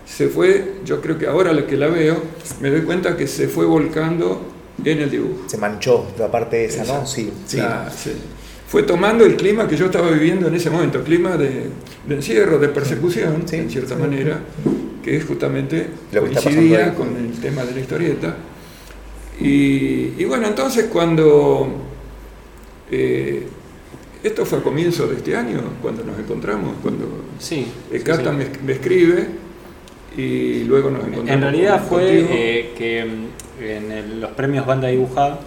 S2: se fue, yo creo que ahora que la veo, me doy cuenta que se fue volcando en el dibujo.
S3: Se manchó la parte esa, ¿no? Sí,
S2: sí. Fue tomando el clima que yo estaba viviendo en ese momento, clima de, encierro, de persecución, en cierta manera, que es justamente lo que coincidía con el tema de la historieta. Y, bueno, entonces cuando... Eh, esto fue a comienzo de este año, cuando nos encontramos, cuando
S1: sí,
S2: Cata Me, escribe y luego nos encontramos.
S1: En realidad fue eh, que en los premios Banda Dibujada,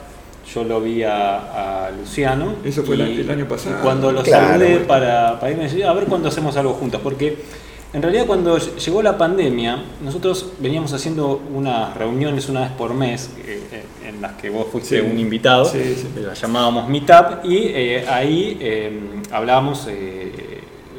S1: yo lo vi a, Luciano.
S2: Eso fue el año pasado.
S1: cuando lo saludé para, para irme a ver cuándo hacemos algo juntos, porque en realidad cuando llegó la pandemia, nosotros veníamos haciendo unas reuniones una vez por mes, eh, eh, en las que vos fuiste un invitado, la llamábamos Meetup, y eh, ahí hablábamos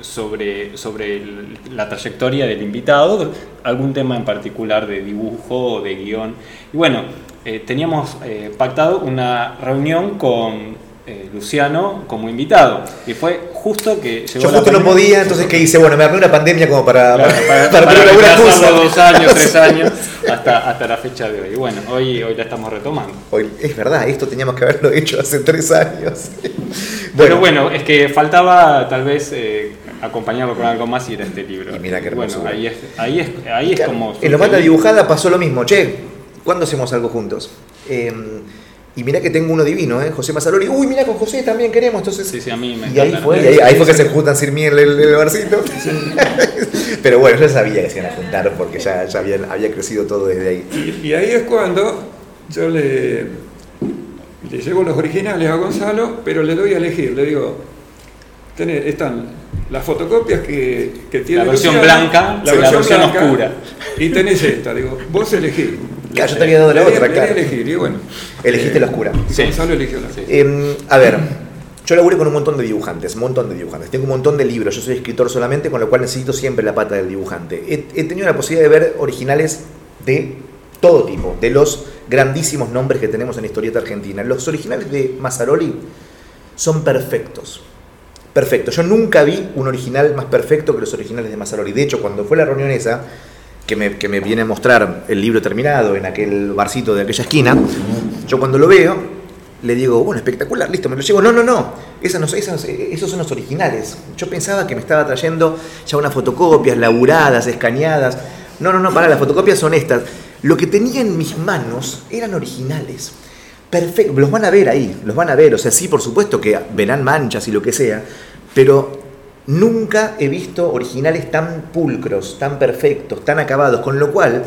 S1: sobre, sobre la trayectoria del invitado, algún tema en particular de dibujo o de guion. Y bueno, eh, teníamos eh, pactado una reunión con eh, Luciano como invitado. Y fue justo que
S3: llegó Yo justo no podía, entonces ¿qué hice? Bueno, me armé una pandemia como para,
S1: para, para, para, dos años, tres años, hasta, hasta la fecha de hoy. Bueno, hoy, hoy la estamos retomando.
S3: Hoy, es verdad, esto teníamos que haberlo hecho hace tres años.
S1: Pero bueno, es que faltaba tal vez acompañarlo con algo más y era este libro.
S3: Y mira qué hermoso.
S1: Bueno, ahí es, ahí es, ahí es como...
S3: En lo mata dibujada pasó lo mismo, che, ¿cuándo hacemos algo juntos? Em, y mira que tengo uno divino, ¿eh? José Mazzaroli. Uy, mira, con José también queremos. Entonces,
S1: sí, sí, a mí me
S3: Y ahí fue, ahí, fue que se juntan sin miel el, el barcito. Pero bueno, yo sabía que se iban a juntar porque ya, ya había crecido todo desde
S2: ahí. Y, ahí es cuando yo le, le llevo los originales a Gonzalo, pero le doy a elegir. Le digo, están las fotocopias que, que tiene
S1: la versión blanca,
S2: la, versión, oscura. Y tenés esta, digo, vos elegís.
S3: Claro, yo te había dado la, otra, claro.
S2: elegir, y bueno.
S3: Elegiste la oscura.
S2: Sí. Gonzalo eligió la
S3: eh, a ver, yo laburé con un montón de dibujantes, un montón de dibujantes. Tengo un montón de libros, yo soy escritor solamente, con lo cual necesito siempre la pata del dibujante. He, he tenido la posibilidad de ver originales de todo tipo, de los grandísimos nombres que tenemos en la historieta argentina. Los originales de Mazzaroli son perfectos Perfecto. Yo nunca vi un original más perfecto que los originales de Mazzaroli. De hecho, cuando fue la reunión esa, que me, que me viene a mostrar el libro terminado en aquel barcito de aquella esquina, yo cuando lo veo, le digo, bueno, espectacular, listo, me lo llevo. No, no, no, esas no, esas, esos son los originales. Yo pensaba que me estaba trayendo ya unas fotocopias laburadas, escaneadas. No, no, no, para, las fotocopias son estas. Lo que tenía en mis manos eran originales. Perfecto, los van a ver ahí, los van a ver. O sea, sí, por supuesto que verán manchas y lo que sea, pero nunca he visto originales tan pulcros, tan perfectos, tan acabados. Con lo cual,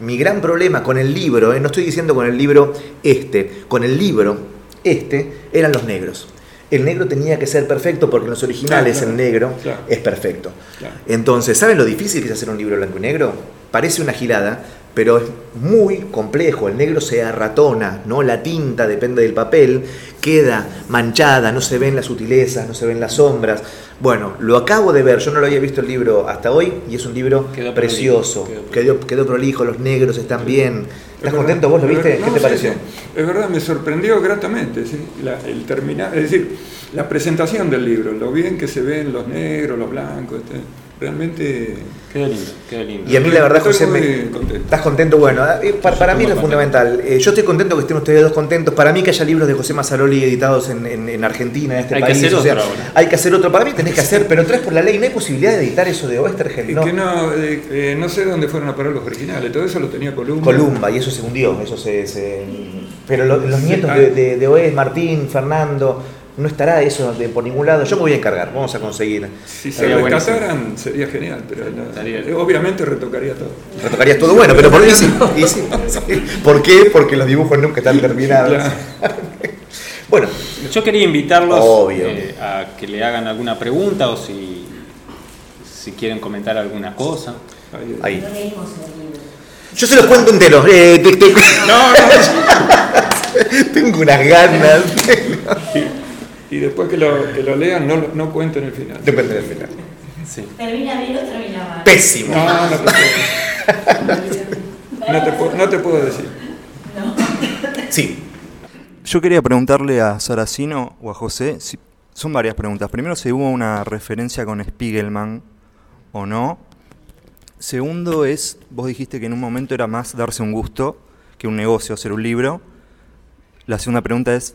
S3: mi gran problema con el libro, eh, no estoy diciendo con el libro este, con el libro este, eran los negros. El negro tenía que ser perfecto porque en los originales el negro es perfecto. Entonces, ¿saben lo difícil que es hacer un libro blanco y negro? Parece una girada, pero es muy complejo. El negro se arratona, ¿no? La tinta, depende del papel, queda manchada, no se ven las sutilezas, no se ven las sombras. Bueno, lo acabo de ver, yo no lo había visto el libro hasta hoy y es un libro precioso. quedó, quedó, prolijo, los negros están bien. ¿Estás contento? ¿Vos lo viste? ¿Qué te pareció?
S2: Es verdad, me sorprendió gratamente, ¿sí? el terminar, es decir, la presentación del libro, lo bien que se ven los negros, los blancos. Este realmente
S1: queda lindo, queda lindo.
S3: Y a mí la verdad, José, me, ¿estás contento? Bueno, eh, para, mí es fundamental. Eh, yo estoy contento que estén ustedes dos contentos. Para mí que haya libros de José Mazzaroli editados en, en, Argentina, en este
S1: hay
S3: país.
S1: Que hacer o sea,
S3: hay que hacer otro. Para mí tenés que hacer, pero tres por la ley. No hay posibilidad de editar eso de Oestergel.
S2: ¿no? Que no, eh, no sé dónde fueron a parar los originales. Todo eso lo tenía Columba.
S3: Columba, y eso se hundió. Eso se, Pero los nietos de, de, de Oes, Martín, Fernando no estará eso de, por ningún lado. Yo me voy a encargar, vamos a conseguir.
S2: Si se rescataran sería genial, pero obviamente retocaría todo.
S3: Retocarías todo bueno, pero ¿por qué sí? ¿Por qué? Porque los dibujos nunca están terminados.
S1: bueno, yo quería invitarlos eh, a que le hagan alguna pregunta o si, si quieren comentar alguna cosa.
S3: Ahí. Yo se los cuento enteros. Eh, no, no. Tengo unas ganas.
S2: Y después que lo, que lo lean no, no cuenten el final.
S3: Depende del final.
S4: Sí. ¿Termina bien o termina mal?
S3: Pésimo.
S2: No, no te puedo, no te, puedo decir.
S3: No. Sí.
S5: Yo quería preguntarle a Saracino o a José, si, son varias preguntas. Primero, si hubo una referencia con Spiegelman o no. Segundo es, vos dijiste que en un momento era más darse un gusto que un negocio, hacer un libro. La segunda pregunta es,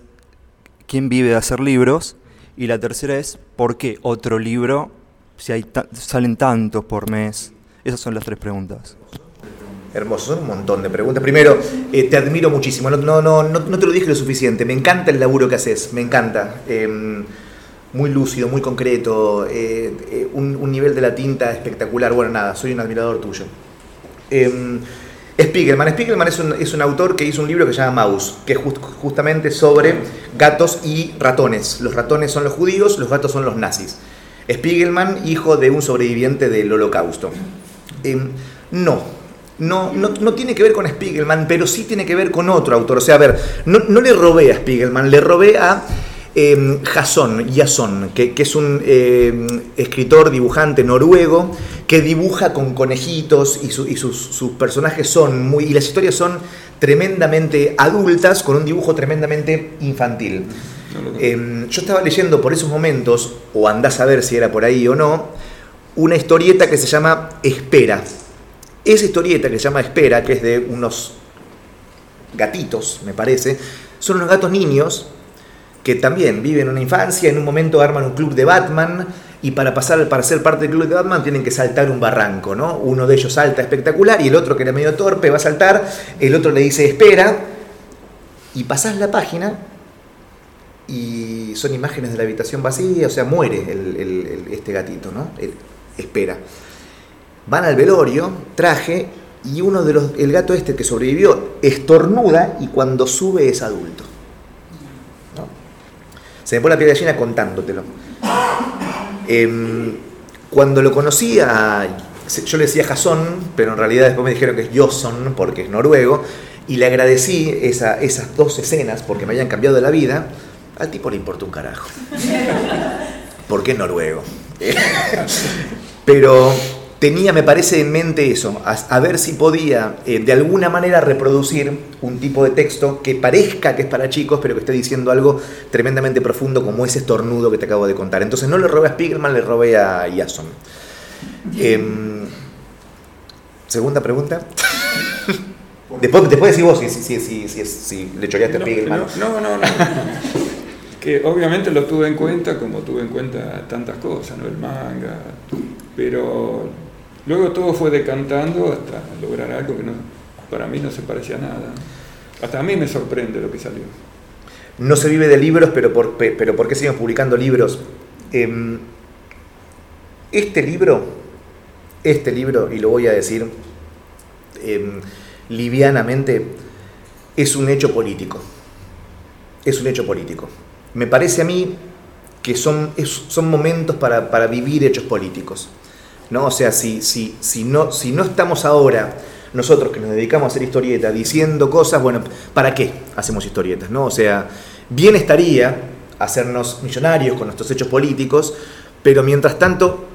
S5: quién vive de hacer libros. Y la tercera es, ¿por qué otro libro si hay salen tantos por mes? Esas son las tres preguntas.
S3: Hermoso, son un montón de preguntas. Primero, eh, te admiro muchísimo. No, no, no, no, te lo dije lo suficiente. Me encanta el laburo que haces, me encanta. Em, muy lúcido, muy concreto, eh, eh, un, nivel de la tinta espectacular. Bueno, nada, soy un admirador tuyo. Spiegelman. Spiegelman es un, es un, autor que hizo un libro que se llama Maus, que es justamente sobre gatos y ratones. Los ratones son los judíos, los gatos son los nazis. Spiegelman, hijo de un sobreviviente del holocausto. Em, no, no, no, tiene que ver con Spiegelman, pero sí tiene que ver con otro autor. O sea, a ver, no, no le robé a Spiegelman, le robé a eh, Jason, que, es un em, escritor, dibujante noruego, que dibuja con conejitos y, sus, personajes son muy. y las historias son tremendamente adultas con un dibujo tremendamente infantil. Em, yo estaba leyendo por esos momentos, o andás a ver si era por ahí o no, una historieta que se llama Espera. Esa historieta que se llama Espera, que es de unos gatitos, me parece, son unos gatos niños que también viven una infancia, en un momento arman un club de Batman y para pasar para ser parte del club de Batman tienen que saltar un barranco, ¿no? Uno de ellos salta espectacular y el otro que era medio torpe va a saltar, el otro le dice espera y pasás la página y son imágenes de la habitación vacía, o sea, muere este gatito, ¿no? espera. Van al velorio, traje y uno de los el gato este que sobrevivió estornuda y cuando sube es adulto. Se me pone la piel gallina contándotelo. Em, cuando lo conocía, yo le decía Jason, pero en realidad después me dijeron que es Josson, porque es noruego, y le agradecí esas dos escenas porque me habían cambiado la vida. Al tipo le importa un carajo. Porque es noruego. pero tenía, me parece, en mente eso, a, ver si podía eh, de alguna manera reproducir un tipo de texto que parezca que es para chicos, pero que esté diciendo algo tremendamente profundo como ese estornudo que te acabo de contar. Entonces no le robé a Spiegelman, le robé a Jason. Em, Segunda pregunta. después, después decís vos si, si, si, si, si le choreaste
S2: no,
S3: Spiegelman.
S2: no, no, no, no. que obviamente lo tuve en cuenta como tuve en cuenta tantas cosas, ¿no? El manga, pero luego todo fue decantando hasta lograr algo que no, para mí no se parecía a nada. Hasta a mí me sorprende lo que salió.
S3: No se vive de libros, pero ¿por, pe- pero ¿por qué siguen publicando libros? Em, este libro, este libro, y lo voy a decir em, livianamente, es un hecho político. Es un hecho político. Me parece a mí que son, son momentos para vivir hechos políticos. ¿No? O sea, si, si, si, no, si no estamos ahora, nosotros que nos dedicamos a hacer historietas, diciendo cosas, bueno, ¿para qué hacemos historietas? ¿no? O sea, bien estaría hacernos millonarios con nuestros hechos políticos, pero mientras tanto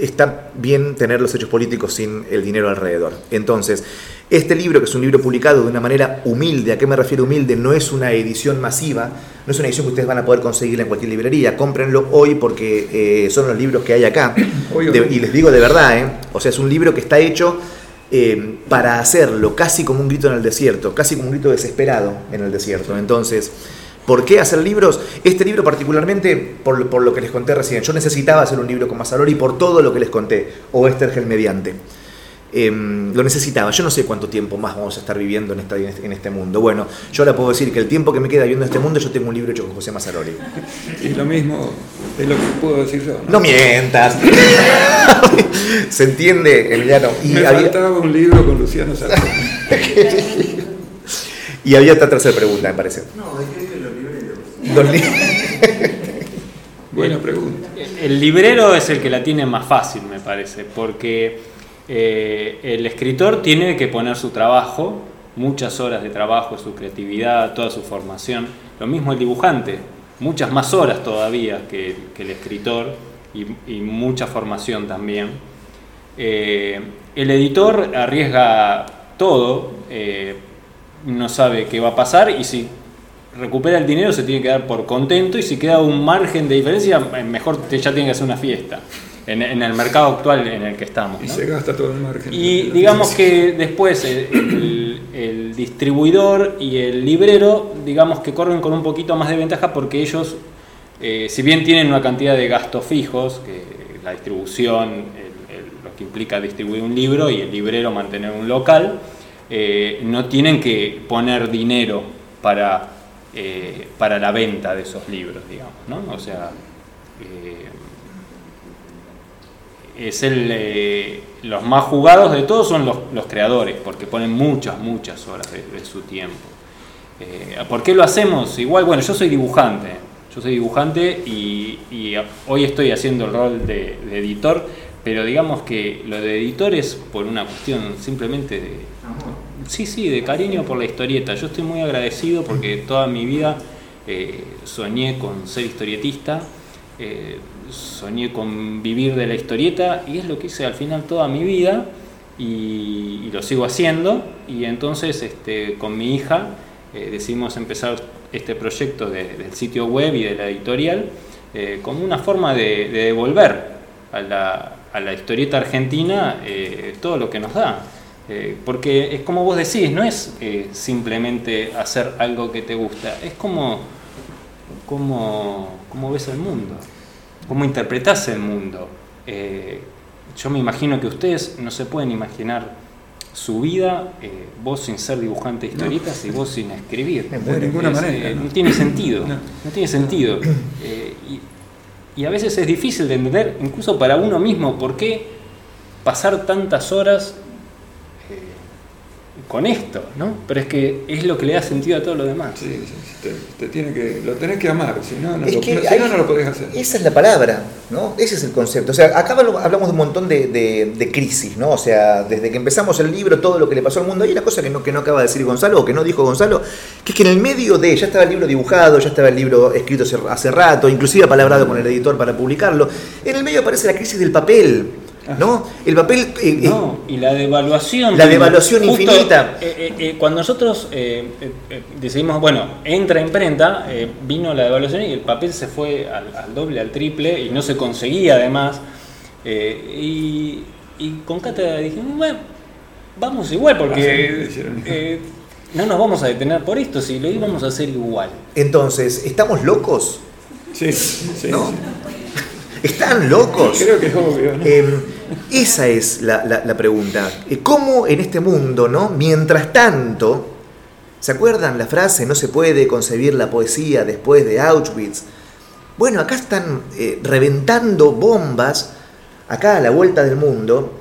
S3: está bien tener los hechos políticos sin el dinero alrededor. Entonces, este libro, que es un libro publicado de una manera humilde, ¿a qué me refiero humilde? No es una edición masiva, no es una edición que ustedes van a poder conseguir en cualquier librería. Cómprenlo hoy porque eh, son los libros que hay acá. De- y les digo de verdad, ¿eh? o sea, es un libro que está hecho eh, para hacerlo casi como un grito en el desierto, casi como un grito desesperado en el desierto. Entonces, ¿por qué hacer libros? Este libro particularmente, por, lo- por lo que les conté recién, yo necesitaba hacer un libro con Mazzaroli por todo lo que les conté, o Estergel mediante. Eh, lo necesitaba. Yo no sé cuánto tiempo más vamos a estar viviendo en, esta, en este mundo. Bueno, yo ahora puedo decir que el tiempo que me queda viviendo en este mundo, yo tengo un libro hecho con José Mazzaroli.
S2: Y lo mismo es lo que puedo decir yo. ¿no?
S3: No mientas. ¿Se entiende, Emiliano? Y
S2: Me
S3: había-
S2: faltaba un libro con Luciano Sartori.
S3: Y había otra tercera pregunta, me parece. No, ¿de qué
S2: Buena pregunta.
S1: El librero es el que la tiene más fácil, me parece, porque eh, el escritor tiene que poner su trabajo, muchas horas de trabajo, su creatividad, toda su formación. Lo mismo el dibujante, muchas más horas todavía que, que el escritor y, y mucha formación también. Eh, el editor arriesga todo, eh, no sabe qué va a pasar y si recupera el dinero se tiene que dar por contento y si queda un margen de diferencia, eh, mejor te- ya tiene que hacer una fiesta en, en el mercado actual en el que estamos.
S2: Y se gasta todo el margen.
S1: Y digamos que después el, el- el distribuidor y el librero, digamos que corren con un poquito más de ventaja porque ellos, eh, si bien tienen una cantidad de gastos fijos, que la distribución, el- lo que implica distribuir un libro y el librero mantener un local, eh, no tienen que poner dinero para, eh, para la venta de esos libros, digamos, ¿no? O sea, eh, es el eh, los más jugados de todos son los, los creadores porque ponen muchas muchas horas de, su tiempo ¿por qué lo hacemos? igual bueno yo soy dibujante yo soy dibujante y, hoy estoy haciendo el rol de editor pero digamos que lo de editor es por una cuestión simplemente de sí sí de cariño por la historieta yo estoy muy agradecido porque toda mi vida eh, soñé con ser historietista eh, soñé con vivir de la historieta y es lo que hice al final toda mi vida y, lo sigo haciendo y entonces este, con mi hija eh, decidimos empezar este proyecto de- del sitio web y de la editorial como una forma de, de devolver a la, a la historieta argentina eh, todo lo que nos da. Eh, porque es como vos decís, no es eh, simplemente hacer algo que te gusta, es como cómo, cómo ves el mundo, cómo interpretás el mundo. Eh, yo me imagino que ustedes no se pueden imaginar su vida, vos sin ser dibujante de historietas y vos sin escribir.
S2: De ninguna
S1: Es,
S2: manera, ¿no?
S1: no tiene sentido,
S2: No.
S1: no, tiene sentido. Y, y a veces es difícil de entender, incluso para uno mismo, por qué pasar tantas horas con esto, ¿no? Pero es que es lo que le da sentido a todo lo demás.
S2: Sí, sí, sí, te, te tiene que, lo tenés que amar, si no, no,
S3: Es
S2: lo,
S3: que
S2: si
S3: hay-
S2: no, no lo podés hacer.
S3: Esa es la palabra, ¿no? Ese es el concepto. O sea, acá hablamos de un montón de, de- de crisis, ¿no? O sea, desde que empezamos el libro, todo lo que le pasó al mundo. Hay una cosa que no, que no acaba de decir Gonzalo, o que no dijo Gonzalo, que es que en el medio de, ya estaba el libro dibujado, ya estaba el libro escrito hace, hace rato, inclusive apalabrado con el editor para publicarlo. En el medio aparece la crisis del papel, ¿no? El papel... eh, eh,
S1: No, y la devaluación.
S3: La devaluación infinita.
S1: eh, cuando nosotros eh, eh, eh, decidimos, bueno, entra imprenta, eh, vino la devaluación y el papel se fue al, al doble, al triple y no se conseguía además. Eh, y, y con Cátedra dijimos, bueno, vamos igual porque eh, no nos vamos a detener por esto, si lo íbamos a hacer igual.
S3: Entonces, ¿estamos locos?
S2: Sí, sí.
S3: ¿No? ¿Están locos?
S2: Creo que es obvio.
S3: Em, esa es la, la, pregunta. Eh, ¿Cómo en este mundo, ¿no? Mientras tanto, ¿se acuerdan la frase, no se puede concebir la poesía después de Auschwitz? Bueno, acá están eh, reventando bombas, acá a la vuelta del mundo,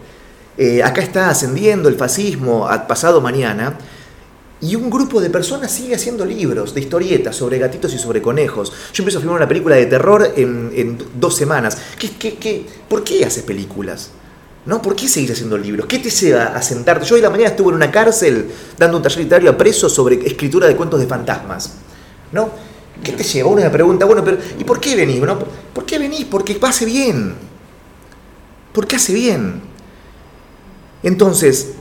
S3: eh, acá está ascendiendo el fascismo a pasado mañana, y un grupo de personas sigue haciendo libros de historietas sobre gatitos y sobre conejos. Yo empiezo a filmar una película de terror en, dos semanas. ¿Qué, qué, qué? por qué haces películas? ¿No? ¿Por qué seguís haciendo libros? ¿Qué te lleva a sentarte? Yo hoy la mañana estuve en una cárcel dando un taller literario a presos sobre escritura de cuentos de fantasmas. ¿No? ¿Qué te lleva? Uno me pregunta, bueno, pero ¿y por qué venís? ¿Por qué venís? Porque hace bien. Porque hace bien. Entonces,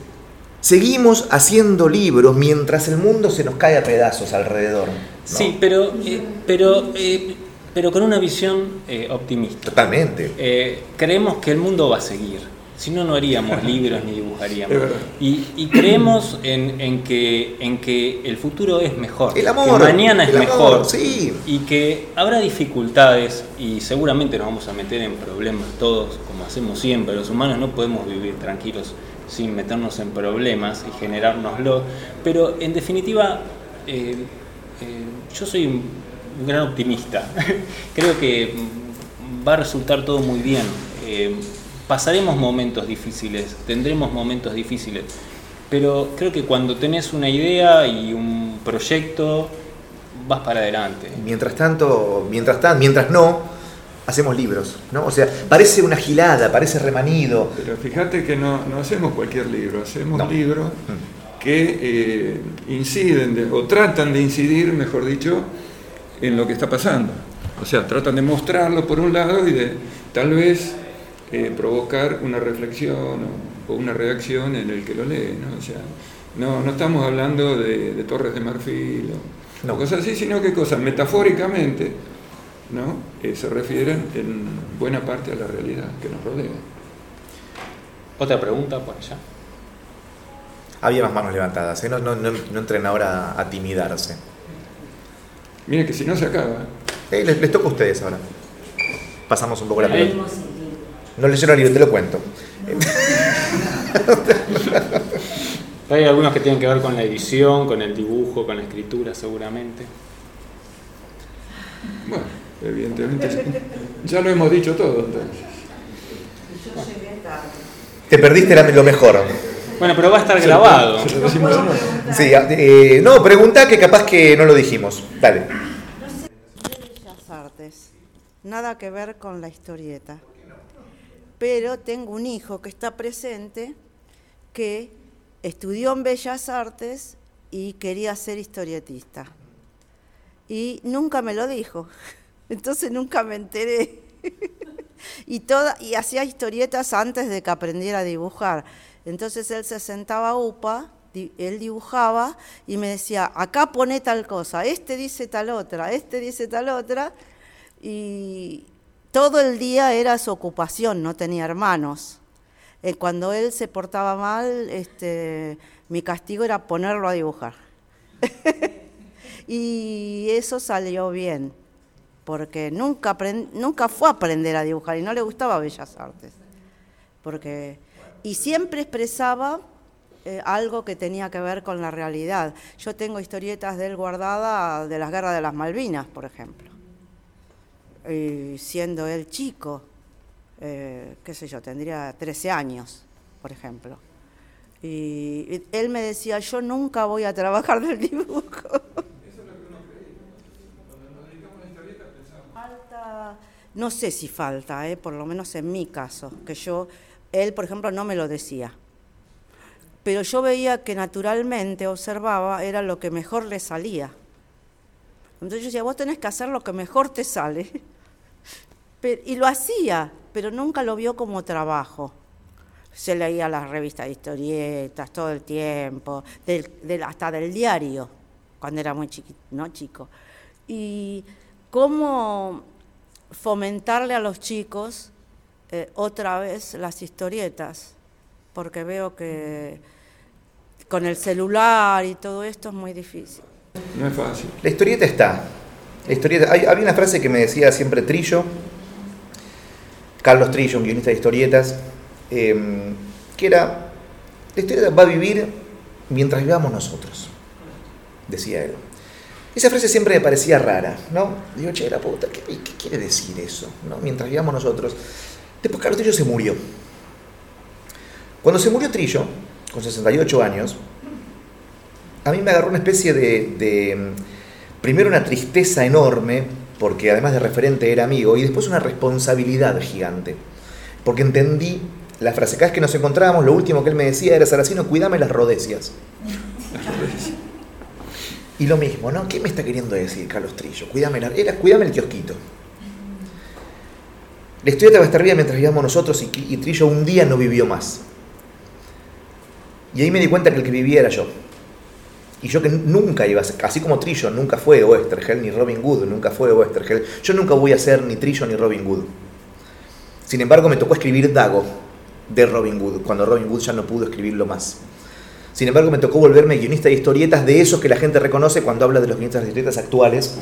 S3: seguimos haciendo libros mientras el mundo se nos cae a pedazos alrededor.
S1: Sí, pero, eh, pero, eh, pero con una visión eh, optimista.
S3: Totalmente.
S1: creemos que el mundo va a seguir si no, no haríamos libros ni dibujaríamos. Y, creemos en, que, en que el futuro es mejor.
S3: El amor.
S1: Que mañana es mejor.
S3: sí.
S1: Y que habrá dificultades y seguramente nos vamos a meter en problemas todos, como hacemos siempre. Los humanos no podemos vivir tranquilos sin meternos en problemas y generárnoslo. Pero en definitiva, eh, eh, yo soy un gran optimista. Creo que va a resultar todo muy bien. Eh, pasaremos momentos difíciles, tendremos momentos difíciles, pero creo que cuando tenés una idea y un proyecto, vas para adelante.
S3: Mientras tanto, mientras tanto, mientras no, hacemos libros, ¿no? O sea, parece una gilada, parece remanido.
S2: Pero fíjate que no, hacemos cualquier libro, hacemos libros mm. que eh, inciden o tratan de incidir, mejor dicho, en lo que está pasando. O sea, tratan de mostrarlo por un lado y de tal vez eh, provocar una reflexión o, una reacción en el que lo lee. ¿no? O sea, no, no estamos hablando de, torres de marfil o, cosas así, sino que cosas metafóricamente ¿no? Eh, se refieren en buena parte a la realidad que nos rodea.
S1: Otra pregunta por allá.
S3: Había más manos levantadas, ¿eh? no, no, no, entren ahora a timidarse.
S2: Miren que si no se acaba.
S3: les, les, toca a ustedes ahora. Pasamos un poco la pelota. No leyeron el libro, te lo cuento.
S1: Hay algunos que tienen que ver con la edición, con el dibujo, con la escritura, seguramente.
S2: Bueno, evidentemente ya lo hemos dicho todo entonces.
S3: Te perdiste lo mejor.
S1: Bueno, pero va a estar grabado.
S3: Sí, eh, no, pregunta que capaz que no lo dijimos. Dale.
S6: No sé Bellas Artes. Nada que ver con la historieta pero tengo un hijo que está presente que estudió en Bellas Artes y quería ser historietista. Y nunca me lo dijo, entonces nunca me enteré. y, toda, y hacía historietas antes de que aprendiera a dibujar. Entonces él se sentaba a UPA, él dibujaba y me decía, acá pone tal cosa, este dice tal otra, este dice tal otra. Y, todo el día era su ocupación, no tenía hermanos. Eh, cuando él se portaba mal, este, mi castigo era ponerlo a dibujar. y eso salió bien, porque nunca, nunca fue a aprender a dibujar y no le gustaba Bellas Artes. Porque, y siempre expresaba eh, algo que tenía que ver con la realidad. Yo tengo historietas de él guardadas de las guerras de las Malvinas, por ejemplo. Eh, siendo él chico, eh, qué sé yo, tendría 13 años, por ejemplo. Y él me decía, yo nunca voy a trabajar del dibujo. Falta, no sé si falta, eh, por lo menos en mi caso, que yo, él por ejemplo no me lo decía, pero yo veía que naturalmente observaba era lo que mejor le salía. Entonces yo decía, vos tenés que hacer lo que mejor te sale y lo hacía, pero nunca lo vio como trabajo. Se leía las revistas de historietas todo el tiempo, hasta del diario, cuando era muy chiquito, ¿no? chico. Y cómo fomentarle a los chicos eh, otra vez las historietas, porque veo que con el celular y todo esto es muy difícil.
S2: No es fácil.
S3: La historieta está. La historieta, hay- había una frase que me decía siempre Trillo, Carlos Trillo, un guionista de historietas, eh, que era, la historieta va a vivir mientras vivamos nosotros, decía él. Esa frase siempre me parecía rara, ¿no? Digo, che, la puta, ¿qué, quiere decir eso? ¿no? Mientras vivamos nosotros. Después Carlos Trillo se murió. Cuando se murió Trillo, con 68 años, a mí me agarró una especie de, mm, primero una tristeza enorme, porque además de referente era amigo, y después una responsabilidad gigante, porque entendí la frase, cada vez que nos encontrábamos, lo último que él me decía era, Saracino, cuídame las rodecias. Y lo mismo, ¿no? ¿Qué me está queriendo decir Carlos Trillo? Cuídame, la- era, cuídame el kiosquito. La historieta va a estar viva mientras vivamos nosotros y, y Trillo un día no vivió más. Y ahí me di cuenta que el que vivía era yo. Y yo que nunca iba a ser, así como Trillo nunca fue Oestergel, ni Robin Hood nunca fue Oestergel, yo nunca voy a ser ni Trillo ni Robin Hood. Sin embargo, me tocó escribir Dago de Robin Hood, cuando Robin Hood ya no pudo escribirlo más. Sin embargo, me tocó volverme guionista de historietas de esos que la gente reconoce cuando habla de los guionistas de historietas actuales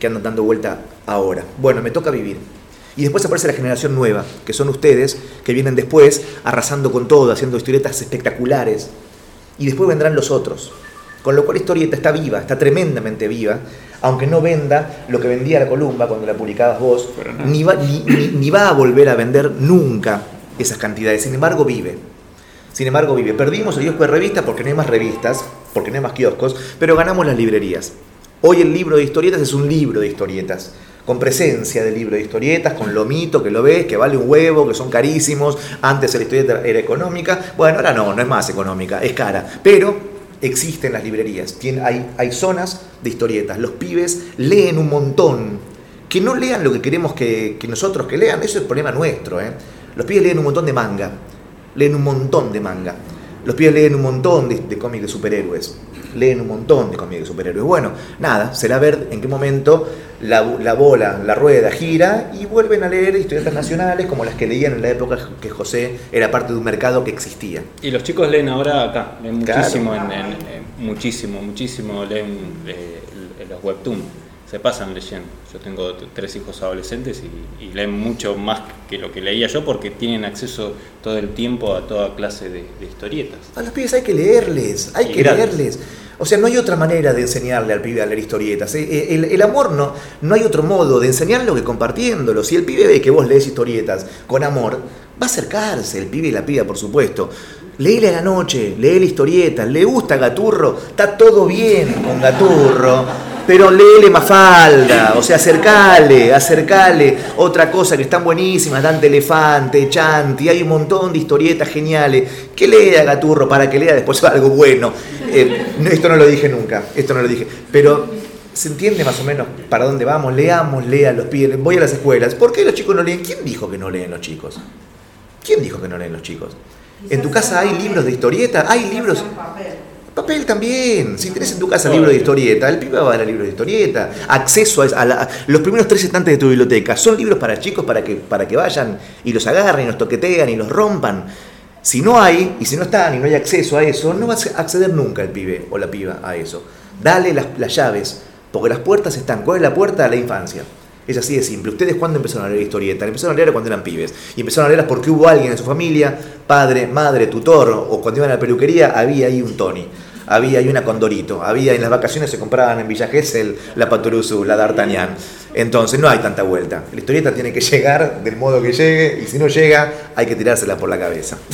S3: que andan dando vuelta ahora. Bueno, me toca vivir. Y después aparece la generación nueva, que son ustedes, que vienen después arrasando con todo, haciendo historietas espectaculares. Y después vendrán los otros. Con lo cual historieta está viva, está tremendamente viva, aunque no venda lo que vendía la Columba cuando la publicabas vos, ni va, ni- ni- ni va a volver a vender nunca esas cantidades. Sin embargo, vive. Sin embargo, vive. Perdimos el kiosco de revistas porque no hay más revistas, porque no hay más kioscos, pero ganamos las librerías. Hoy el libro de historietas es un libro de historietas, con presencia de libro de historietas, con lomito, que lo ves, que vale un huevo, que son carísimos. Antes la historieta era económica. Bueno, ahora no, no es más económica, es cara. Pero existen las librerías, Tien- hay, hay zonas de historietas. Los pibes leen un montón. Que no lean lo que queremos que, que nosotros que lean, eso es problema nuestro. ¿eh? Los pibes leen un montón de manga, leen un montón de manga. Los pibes leen un montón de, de cómics de superhéroes, leen un montón de cómics de superhéroes. Bueno, nada, será ver en qué momento la, la bola, la rueda gira y vuelven a leer historietas nacionales como las que leían en la época que José era parte de un mercado que existía.
S1: Y los chicos leen ahora acá, leen
S3: Claro.
S1: muchísimo, en, en- en- muchísimo, muchísimo leen eh, los webtoons, se pasan leyendo. Yo tengo tres hijos adolescentes y, y leen mucho más que lo que leía yo porque tienen acceso todo el tiempo a toda clase de, de historietas.
S3: A los pibes hay que leerles, hay
S1: Y
S3: que leerles. O sea, no hay otra manera de enseñarle al pibe a leer historietas. Eh, eh, El, amor no, no hay otro modo de enseñarlo que compartiéndolo. Si el pibe ve que vos lees historietas con amor, va a acercarse, el pibe y la piba, por supuesto. Leele a la noche, léele historietas, le gusta Gaturro, está todo bien con Gaturro, pero léele Mafalda, o sea, acercale, acercale. Otra cosa que están buenísimas, Dante Elefante, Chanti, hay un montón de historietas geniales. Que lea Gaturro para que lea después algo bueno. Eh, esto no lo dije nunca, esto no lo dije, pero se entiende más o menos para dónde vamos, leamos, lean los pibes, voy a las escuelas. ¿Por qué los chicos no leen? ¿Quién dijo que no leen los chicos? ¿Quién dijo que no leen los chicos? ¿En tu casa hay libros de historieta? ¿Hay libros? Papel también. Si tenés en tu casa libros de historieta, el pibe va a dar libros de historieta. Acceso a, a la- los primeros tres estantes de tu biblioteca. Son libros para chicos para que, para que vayan y los agarren, y los toquetean y los rompan. Si no hay, y si no están y no hay acceso a eso, no va a acceder nunca el pibe o la piba a eso. Dale las, las llaves, porque las puertas están. ¿Cuál es la puerta? La infancia. Es así de simple. ¿Ustedes cuándo empezaron a leer historietas? Empezaron a leer cuando eran pibes. Y empezaron a leerlas porque hubo alguien en su familia, padre, madre, tutor, o cuando iban a la peluquería, había ahí un Tony. Había ahí una Condorito. Había en las vacaciones se compraban en Villa Gesell la Paturuzu, la D'Artagnan. Entonces no hay tanta vuelta. La historieta tiene que llegar del modo que llegue y si no llega hay que tirársela por la cabeza.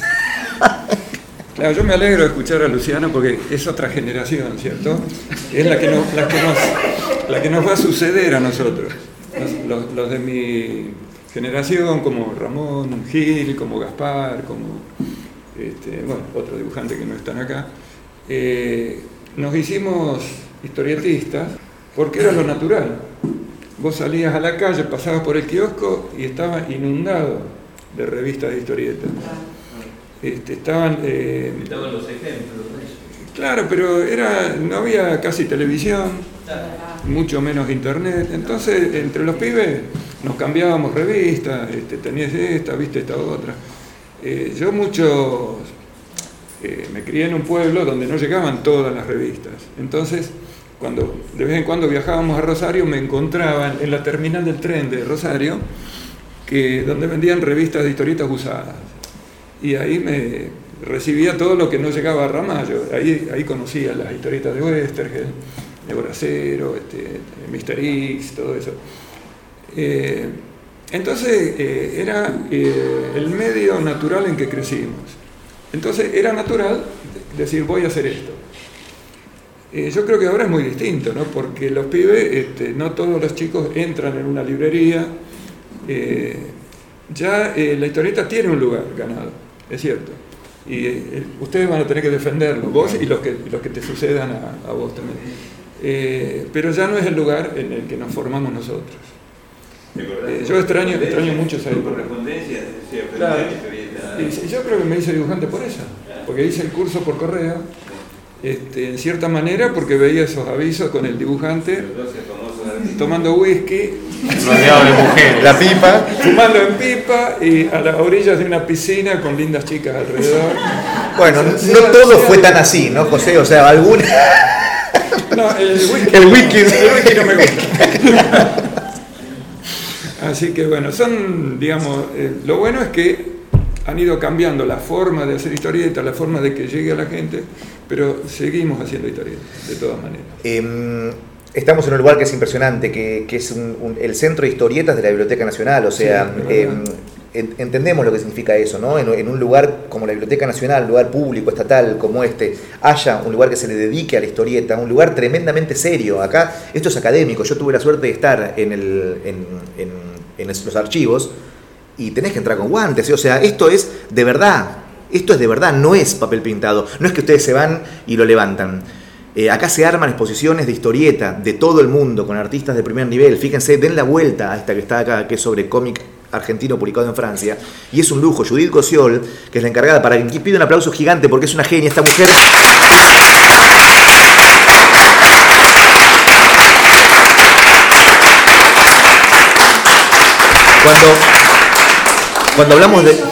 S2: Claro, yo me alegro de escuchar a Luciano porque es otra generación, ¿cierto? Es la que nos, la que nos, la que nos va a suceder a nosotros. Los, los- de mi generación, como Ramón Gil, como Gaspar, como este, bueno, otros dibujantes que no están acá, eh, nos hicimos historietistas porque era lo natural. Vos salías a la calle, pasabas por el kiosco y estaba inundado de revistas de historietas. Este, estaban eh,
S1: Estaban los ejemplos.
S2: Claro, pero era, no había casi televisión, mucho menos internet. Entonces, entre los pibes nos cambiábamos revistas, este, tenías esta, viste esta otra. Eh, yo muchos eh, me crié en un pueblo donde no llegaban todas las revistas. Entonces, cuando de vez en cuando viajábamos a Rosario, me encontraban en la terminal del tren de Rosario, que, donde vendían revistas de historietas usadas. Y ahí me recibía todo lo que no llegaba a Ramallo. Ahí, conocía las historietas de Westergel, de Boracero, este, Mr. X, todo eso. Eh, entonces eh, era el medio natural en que crecimos. Entonces era natural decir voy a hacer esto. yo creo que ahora es muy distinto, ¿no? porque los pibes, este, no todos los chicos entran en una librería. ya la historieta tiene un lugar ganado, es cierto. Y ustedes van a tener que defenderlo, vos y los que, los que te sucedan a, vos también. pero ya no es el lugar en el que nos formamos nosotros. Eh, yo extraño, extraño mucho esa época. Claro. Y yo creo que me hice dibujante por eso, porque hice el curso por correo, este, en cierta manera porque veía esos avisos con el dibujante tomando whisky,
S3: la pipa,
S2: fumando en pipa y a las orillas de una piscina con lindas chicas alrededor.
S3: Bueno, no todo fue tan así, ¿no, José? O sea, alguna...
S2: No, el whisky,
S3: el whisky,
S2: el whisky no me gusta. Así que bueno, son, digamos, eh, lo bueno es que han ido cambiando la forma de hacer historietas, la forma de que llegue a la gente, pero seguimos haciendo historietas, de todas maneras.
S3: Em, estamos en un lugar que es impresionante, que, es el centro de historietas de la Biblioteca Nacional, o sea, entendemos lo que significa eso, ¿no? En, un lugar como la Biblioteca Nacional, un lugar público, estatal como este, haya un lugar que se le dedique a la historieta, un lugar tremendamente serio. Acá, esto es académico, yo tuve la suerte de estar en, el, en, los archivos y tenés que entrar con guantes, o sea, esto es de verdad, esto es de verdad, no es papel pintado, no es que ustedes se van y lo levantan. Eh, acá se arman exposiciones de historieta de todo el mundo con artistas de primer nivel. Fíjense, den la vuelta a esta que está acá, que es sobre cómic argentino publicado en Francia. Y es un lujo. Judith Cosiol, que es la encargada, para que pide un aplauso gigante porque es una genia esta mujer. Cuando, cuando hablamos de...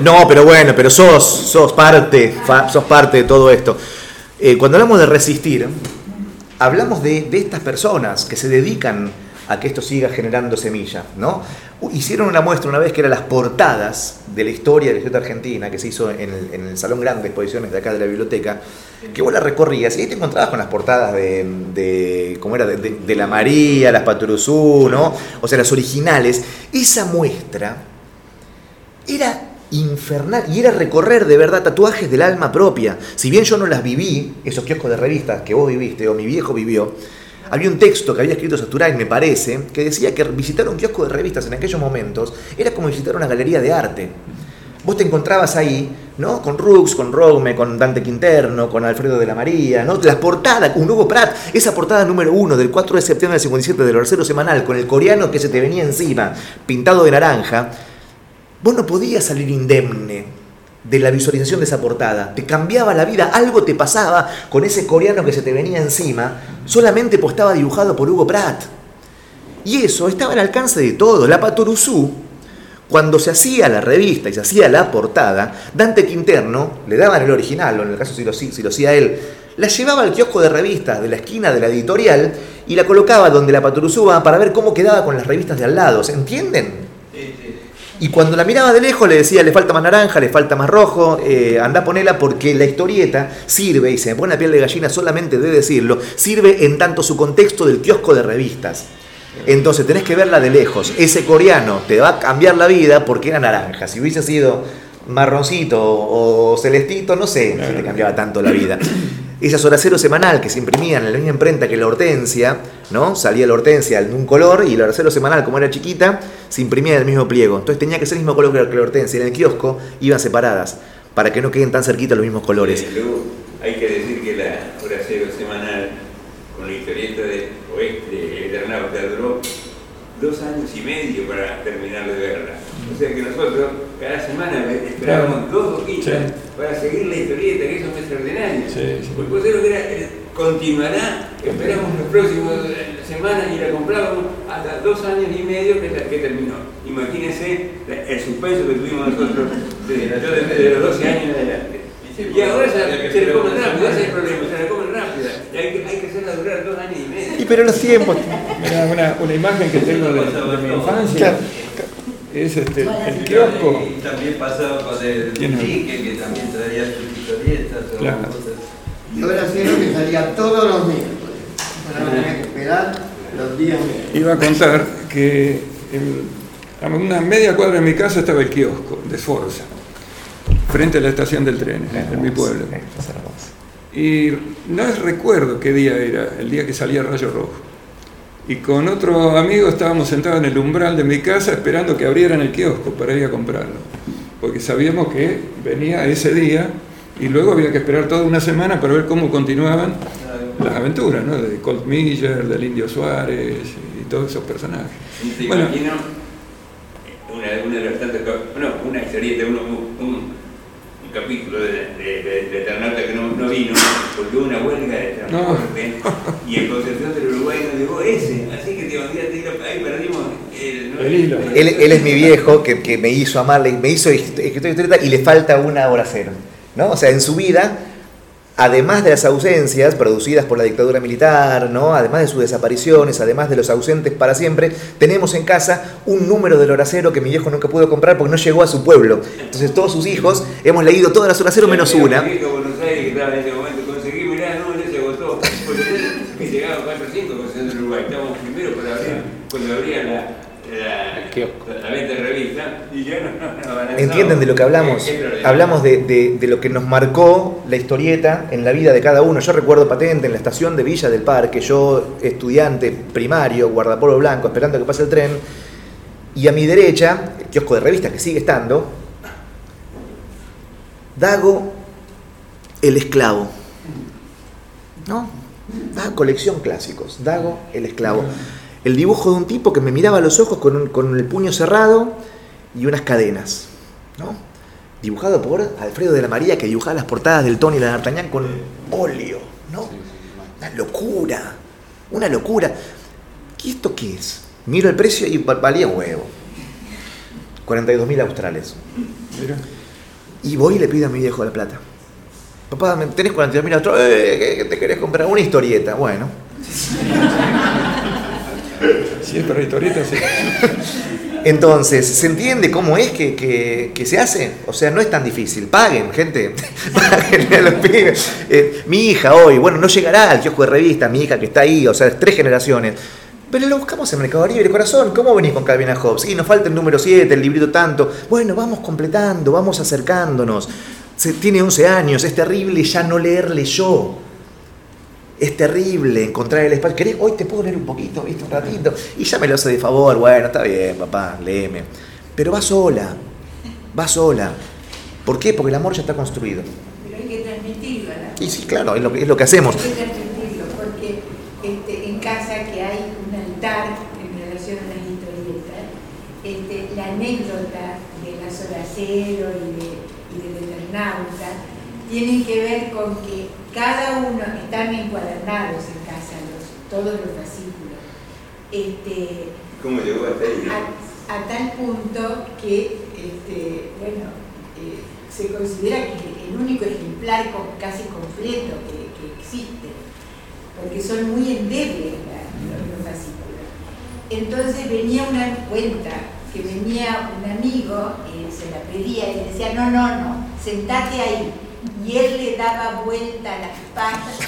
S3: No, pero bueno, pero sos, sos parte, sos parte de todo esto. Eh, cuando hablamos de resistir, hablamos de, de estas personas que se dedican a que esto siga generando semilla, ¿no? Hicieron una muestra una vez que eran las portadas de la historia de la historia argentina, que se hizo en el, Salón Grande de Exposiciones de acá de la biblioteca, que vos la recorrías y ahí te encontrabas con las portadas de, de ¿cómo era? De, la María, las Paturuzú, ¿no? O sea, las originales. Esa muestra era infernal y era recorrer de verdad tatuajes del alma propia. Si bien yo no las viví, esos kioscos de revistas que vos viviste o mi viejo vivió, había un texto que había escrito Saturay, me parece, que decía que visitar un kiosco de revistas en aquellos momentos era como visitar una galería de arte. Vos te encontrabas ahí, ¿no? Con Rux, con Rome, con Dante Quinterno, con Alfredo de la María, ¿no? Las portadas, con Hugo Pratt, esa portada número uno del 4 de septiembre del 57 del Orcero Semanal, con el coreano que se te venía encima, pintado de naranja, vos no podías salir indemne de la visualización de esa portada. Te cambiaba la vida, algo te pasaba con ese coreano que se te venía encima, solamente pues estaba dibujado por Hugo Pratt. Y eso estaba al alcance de todos. La Patoruzú, cuando se hacía la revista y se hacía la portada, Dante Quinterno, le daban el original, o en el caso si lo, si lo hacía él, la llevaba al kiosco de revistas de la esquina de la editorial y la colocaba donde la Patoruzú va para ver cómo quedaba con las revistas de al lado. ¿Se entienden? Y cuando la miraba de lejos le decía, le falta más naranja, le falta más rojo, eh, anda a ponerla porque la historieta sirve, y se me pone la piel de gallina solamente de decirlo, sirve en tanto su contexto del kiosco de revistas. Entonces tenés que verla de lejos. Ese coreano te va a cambiar la vida porque era naranja. Si hubiese sido marroncito o celestito, no sé si te cambiaba tanto la vida. Esas horas cero semanal que se imprimían en la misma imprenta que la hortensia, ¿no? Salía la hortensia en un color y la hora cero semanal, como era chiquita, se imprimía en el mismo pliego. Entonces tenía que ser el mismo color que la hortensia. En el kiosco iban separadas para que no queden tan cerquitas los mismos colores.
S7: hay que decir que la hora cero semanal, con la historieta de Oeste, de tardó dos años y medio para terminar de verla. O sea que nosotros cada semana esperábamos dos hojitas para seguir la historieta, que extraordinario. Sí, sí. Porque lo que era, eh, continuará, esperamos los próximos eh, semanas y la comprábamos hasta dos años y medio que, que terminó. Imagínense el suspenso que tuvimos nosotros desde, los 12 años en adelante. Y ahora se, se le comen rápido, ese es el problema, se le comen rápido. Y hay, que- hay que hacerla durar dos años y medio.
S3: Y pero los tiempos.
S2: Mira, una, una imagen que tengo de, de mi infancia
S3: Claro.
S2: Es este, el kiosco.
S8: Y también pasaba con el Quique, que también traía sus historietas o
S2: Claro.
S8: cosas.
S9: Y ahora sí lo que salía todos los miércoles. Ahora tenía que esperar los días miércoles.
S2: Iba a contar que en- a una media cuadra de mi casa estaba el kiosco de Sforza, frente a la estación del tren, en mi pueblo. Y no recuerdo qué día era, el día que salía Rayo Rojo. Y con otro amigo estábamos sentados en el umbral de mi casa esperando que abrieran el kiosco para ir a comprarlo. Porque sabíamos que venía ese día y luego había que esperar toda una semana para ver cómo continuaban las aventuras, ¿no? De Colt Miller, del Indio Suárez y todos esos personajes.
S7: Te
S2: Bueno.
S7: una, una de las tantas, co- bueno, una historieta, uno, un, un capítulo de, de, de, de Eternauta que no, no vino, porque hubo una huelga de transporte y en Concepción del Uruguay nos llegó ese, así que te un día te digo, ahí perdimos el,
S2: El hilo.
S3: Él, él es mi viejo que, que me hizo amarle, me hizo escritor y le falta una hora cero. ¿no? O sea, en su vida, además de las ausencias producidas por la dictadura militar, ¿no? además de sus desapariciones, además de los ausentes para siempre, tenemos en casa un número del horacero que mi viejo nunca pudo comprar porque no llegó a su pueblo. Entonces todos sus hijos hemos leído todas las horacero menos una.
S7: Mi viejo Buenos Aires que estaba en ese momento, conseguí, mirá, no, ya se agotó, porque que llegaban 4 o 5 Concepción del Uruguay, estábamos primero para abrir, cuando abrían la, la,
S1: El kiosco.
S7: la venta de revista, y ya no, no, no avanzaba.
S3: ¿Entienden de lo que hablamos? Hablamos de, de- de lo que nos marcó la historieta en la vida de cada uno. Yo recuerdo patente en la estación de Villa del Parque, yo estudiante primario, guardapolvo blanco, esperando que pase el tren, y a mi derecha, el kiosco de revistas que sigue estando, Dago el esclavo. ¿No? Dago, colección clásicos. Dago el esclavo. El dibujo de un tipo que me miraba a los ojos con, un- con el puño cerrado y unas cadenas. ¿No? Dibujado por Alfredo de la María, que dibujaba las portadas del Tony y la D'Artagnan con óleo. ¿no? Una locura. Una locura. ¿Y esto qué es? Miro el precio y va- valía huevo. 42 mil australes.
S2: Mira.
S3: Y voy y le pido a mi viejo la plata. Papá, ¿me ¿tenés 42 mil australes? Eh, ¿qué- qué te querés comprar? Una historieta. Bueno.
S2: Si es para historietas, sí.
S3: Entonces, ¿se entiende cómo es que, que- que se hace? O sea, no es tan difícil. Paguen, gente. Paguen a los pibes. Eh, mi hija hoy, bueno, no llegará al kiosco de revista, mi hija que está ahí, o sea, es tres generaciones. Pero lo buscamos en Mercado Libre, corazón. ¿Cómo venís con Calvin Hobbes? Y nos falta el número 7, el librito tanto. Bueno, vamos completando, vamos acercándonos. Se, tiene 11 años, es terrible ya no leerle yo. Es terrible encontrar el espacio. ¿Querés? Hoy te puedo leer un poquito, ¿viste? Un ratito. Y ya me lo hace de favor. Bueno, está bien, papá, léeme. Pero va sola. Va sola. ¿Por qué? Porque el amor ya está construido.
S4: Pero hay que transmitirlo, ¿no?
S3: Y sí, claro, es lo, que- es lo que hacemos.
S4: Hay que transmitirlo, porque este, en casa que hay un altar en relación a las historietas, este, la anécdota de la Soracero y, de, y del Eternauta tienen que ver con que cada uno están encuadernados en casa, los, todos los fascículos. Este,
S7: ¿Cómo llegó hasta ahí?
S4: a, a tal punto que, este, bueno, eh, se considera que es el único ejemplar casi completo que, que existe, porque son muy endebles los, los fascículos. Entonces venía una cuenta que venía un amigo, eh, se la pedía y decía, no, no, no, sentate ahí. Y él le daba vuelta a las patas.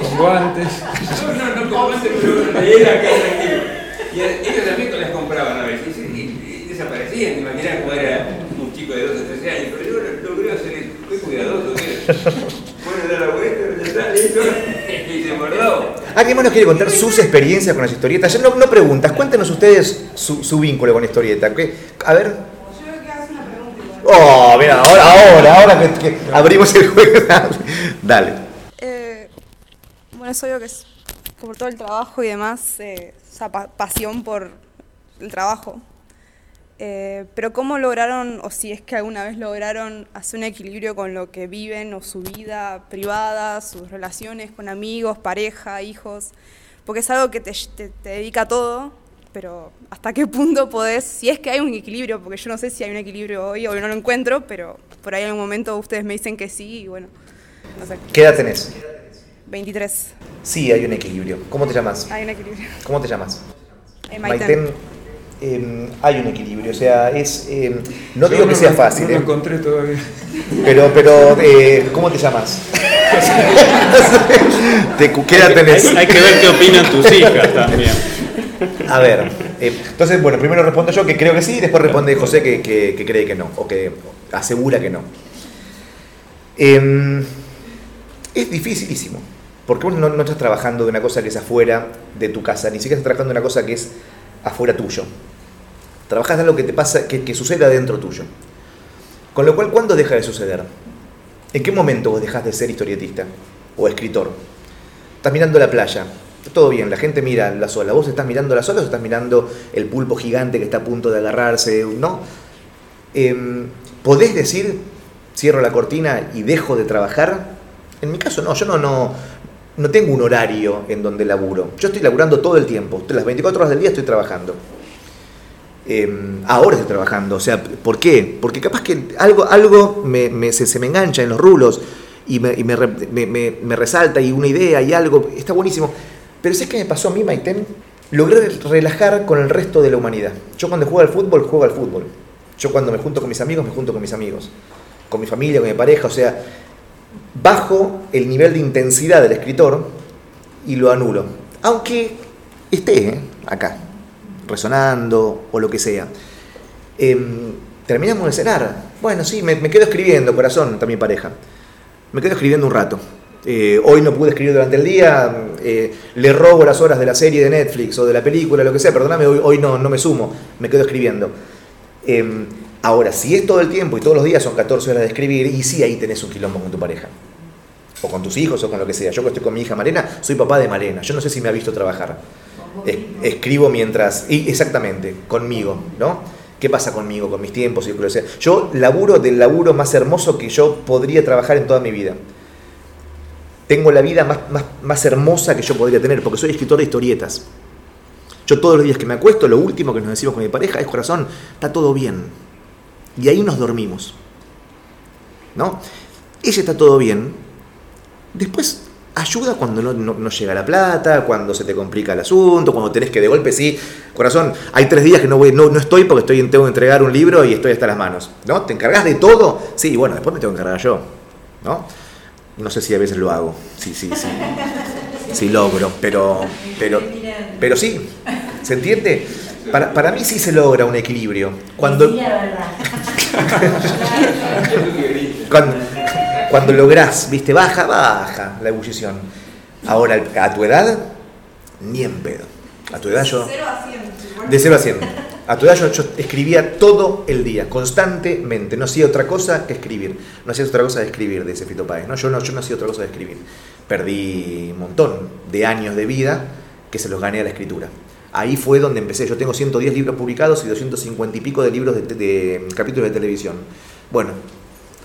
S2: Con guantes.
S7: No, no, no, como antes, pero leer acá tranquilo. Y a- ellos también las compraban a veces y, y- y desaparecían. Te imaginas cómo era un chico de 12 o 13 años, pero yo lo- logré hacer, fui cuidadoso. ¿qué? Bueno, da la vuelta, ya está, listo. Y se mordó.
S3: ¿Alguien más nos quiere contar sus experiencias con las historietas? Ya no, no preguntas, cuéntenos ustedes su, su vínculo con la historieta. ¿Qué? A ver.
S10: Yo creo que hace una pregunta igual.
S3: Oh, mira, ahora, ahora, ahora que, que abrimos el juego. Dale.
S10: Eh, bueno, es obvio que es por todo el trabajo y demás, eh, esa pa- pasión por el trabajo. Eh, pero ¿cómo lograron, o si es que alguna vez lograron hacer un equilibrio con lo que viven o su vida privada, sus relaciones con amigos, pareja, hijos? Porque es algo que te, te- te dedica a todo, pero ¿hasta qué punto podés, si es que hay un equilibrio, porque yo no sé si hay un equilibrio hoy, hoy no lo encuentro, pero por ahí en algún momento ustedes me dicen que sí y bueno, no sé.
S3: ¿Qué edad tenés?
S10: 23.
S3: Sí, hay un equilibrio. ¿Cómo te llamas?
S10: Hay un equilibrio.
S3: ¿Cómo te llamas?
S10: Eh,
S3: Maiten.
S10: Maiten.
S3: eh, hay un equilibrio, o sea, es eh, no
S2: Yo
S3: digo que sea fácil,
S2: No lo
S3: eh,
S2: encontré todavía.
S3: pero, pero eh, ¿cómo te llamas? ¿De cu- ¿Qué edad tenés?
S1: Hay, hay que ver qué opinan tus hijas también.
S3: A ver, eh, entonces, bueno, primero respondo yo que creo que sí, después responde José que, cree que no, o que asegura que no. Em, es dificilísimo, porque vos no, estás trabajando de una cosa que es afuera de tu casa, ni siquiera estás trabajando de una cosa que es afuera tuyo. Trabajas de algo que te pasa, que, que sucede adentro tuyo. Con lo cual, ¿cuándo deja de suceder? ¿En qué momento vos dejás de ser historietista o escritor? Estás mirando la playa, todo bien, la gente mira las olas. ¿Vos estás mirando las olas o estás mirando el pulpo gigante que está a punto de agarrarse? ¿No? Em, ¿Podés decir, cierro la cortina y dejo de trabajar? En mi caso no, yo no, no, no tengo un horario en donde laburo. Yo estoy laburando todo el tiempo, las 24 horas del día estoy trabajando. Eh, ahora estoy trabajando, o sea, ¿por qué? Porque capaz que algo, algo me, se, me engancha en los rulos y, me, y me resalta y una idea y algo, está buenísimo. Pero ¿sabes qué me pasó a mí, Maiten? Logré relajar con el resto de la humanidad. Yo cuando juego al fútbol, juego al fútbol. Yo cuando me junto con mis amigos, me junto con mis amigos. Con mi familia, con mi pareja, o sea, bajo el nivel de intensidad del escritor y lo anulo. Aunque esté ¿eh? acá, resonando o lo que sea. Em, terminamos de cenar. Bueno, sí, me, me quedo escribiendo, corazón, mi pareja. Me quedo escribiendo un rato. Eh, hoy no pude escribir durante el día, eh, le robo las horas de la serie de Netflix o de la película, lo que sea, perdóname, hoy, hoy no, no me sumo, me quedo escribiendo. Em, ahora, si es todo el tiempo y todos los días son 14 horas de escribir, y sí, ahí tenés un quilombo con tu pareja. O con tus hijos o con lo que sea. Yo que estoy con mi hija Marena, soy papá de Marena. Yo no sé si me ha visto trabajar. Es- escribo mientras. Y exactamente, conmigo, ¿no? ¿Qué pasa conmigo, con mis tiempos y lo que sea? Yo laburo del laburo más hermoso que yo podría trabajar en toda mi vida. Tengo la vida más, más, más hermosa que yo podría tener, porque soy escritor de historietas. Yo todos los días que me acuesto, lo último que nos decimos con mi pareja es corazón, está todo bien. Y ahí nos dormimos. ¿No? Ella está todo bien. Después ayuda cuando no, no- no llega la plata, cuando se te complica el asunto, cuando tenés que de golpe, sí, corazón, hay tres días que no, voy, no, no estoy porque estoy, tengo que entregar un libro y estoy hasta las manos. ¿No? ¿Te encargas de todo? Sí, bueno, después me tengo que encargar yo. ¿No? No sé si a veces lo hago. Sí, sí, sí. Sí logro, pero, pero, pero sí, ¿se entiende? Para, para mí sí se logra un equilibrio. Cuando, cuando, cuando lográs, viste, baja, baja la ebullición. Ahora, a tu edad, ni en pedo. A tu edad yo... De 0 a 100. A tu edad yo, yo escribía todo el día, constantemente. No hacía otra cosa que escribir. No hacía otra cosa de escribir, de ese Fito Páez. ¿no? Yo, no, yo no hacía otra cosa de escribir. Perdí un montón de años de vida que se los gané a la escritura. Ahí fue donde empecé. Yo tengo 110 libros publicados y 250 y pico de libros de, de- de capítulos de televisión. Bueno,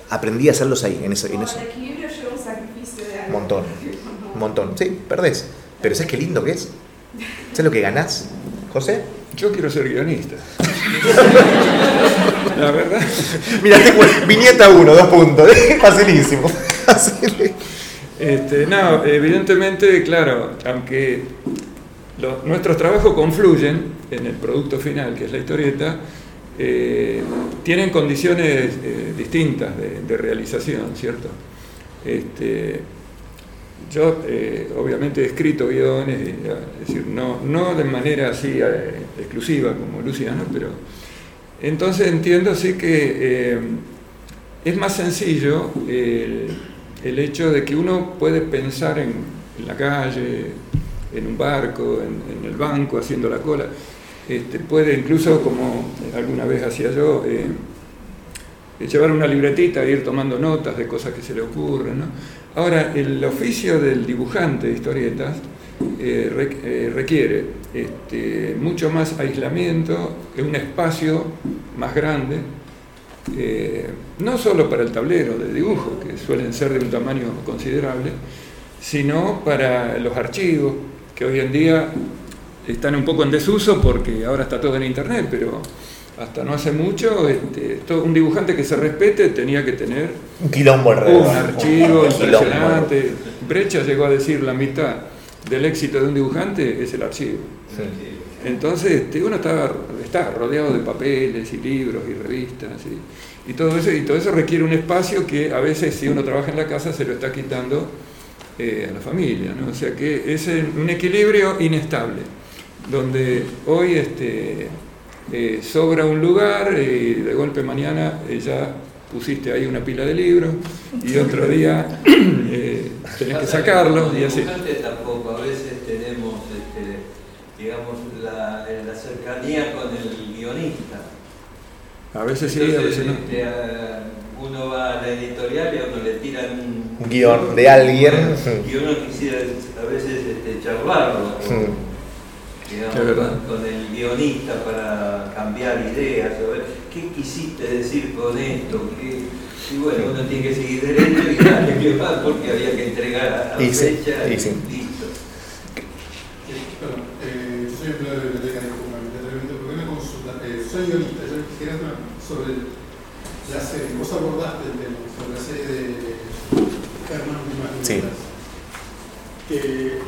S3: aprendí a hacerlos ahí, en eso. En eso.
S10: equilibrio lleva un sacrificio de
S3: Un montón. Un montón. Sí, perdés. Pero ¿sabes qué lindo que es? ¿Sabes lo que ganás, José?
S2: Yo quiero ser guionista. La verdad.
S3: Mira, viñeta 1, dos puntos. Facilísimo. Facilísimo.
S2: Este, no, evidentemente, claro, aunque los- nuestros trabajos confluyen en el producto final, que es la historieta, eh, tienen condiciones eh, distintas de, de realización, ¿cierto? Este, yo, eh, obviamente, he escrito guiones, ya, es decir, no, no de manera así eh, exclusiva como Luciano, pero entonces entiendo sí que eh, es más sencillo el, el hecho de que uno puede pensar en, la calle, en un barco, en, en el banco, haciendo la cola. Este, puede incluso, como alguna vez hacía yo, eh, llevar una libretita e ir tomando notas de cosas que se le ocurren. ¿no? Ahora, el oficio del dibujante de historietas eh, eh, requiere este, mucho más aislamiento, un espacio más grande, eh, no solo para el tablero de dibujo, que suelen ser de un tamaño considerable, sino para los archivos, que hoy en día están un poco en desuso porque ahora está todo en internet, pero hasta no hace mucho, este, todo- un dibujante que se respete tenía que tener
S3: Un quilombo
S2: un
S3: alrededor.
S2: archivo
S3: Un quilombo.
S2: impresionante. Brecha llegó a decir la mitad del éxito de un dibujante es el archivo.
S3: Sí.
S2: Entonces este, uno está, está rodeado de papeles y libros y revistas y, y todo eso, y todo eso requiere un espacio que a veces si uno trabaja en la casa se lo está quitando eh, a la familia. ¿no? O sea que es un equilibrio inestable, donde hoy este, eh, sobra un lugar y de golpe mañana eh, ya pusiste ahí una pila de libros y otro día eh, tenés que sacarlos y así.
S8: Tampoco, a veces tenemos, este, digamos, la, la cercanía con el guionista.
S2: A veces sí, a veces no.
S8: este, uno va a la editorial y a uno le tiran un,
S3: Un guion de alguien.
S8: Y uno quisiera a veces este, charlarlo digamos, con- con el guionista para cambiar ideas, o ver qué quisiste decir con esto, ¿Qué- y bueno, uno tiene que seguir derecho y darle que va porque había que entregar a la
S3: Y sí,
S8: fecha
S3: y sí.
S8: listo.
S11: Bueno, eh, yo soy empleado de biblioteca de fundamentalmente, porque una consulta, eh, soy guionista, yo quería hablar sobre la serie, vos abordaste el tema, sobre la serie de Germán Dimas
S3: Sí.
S11: que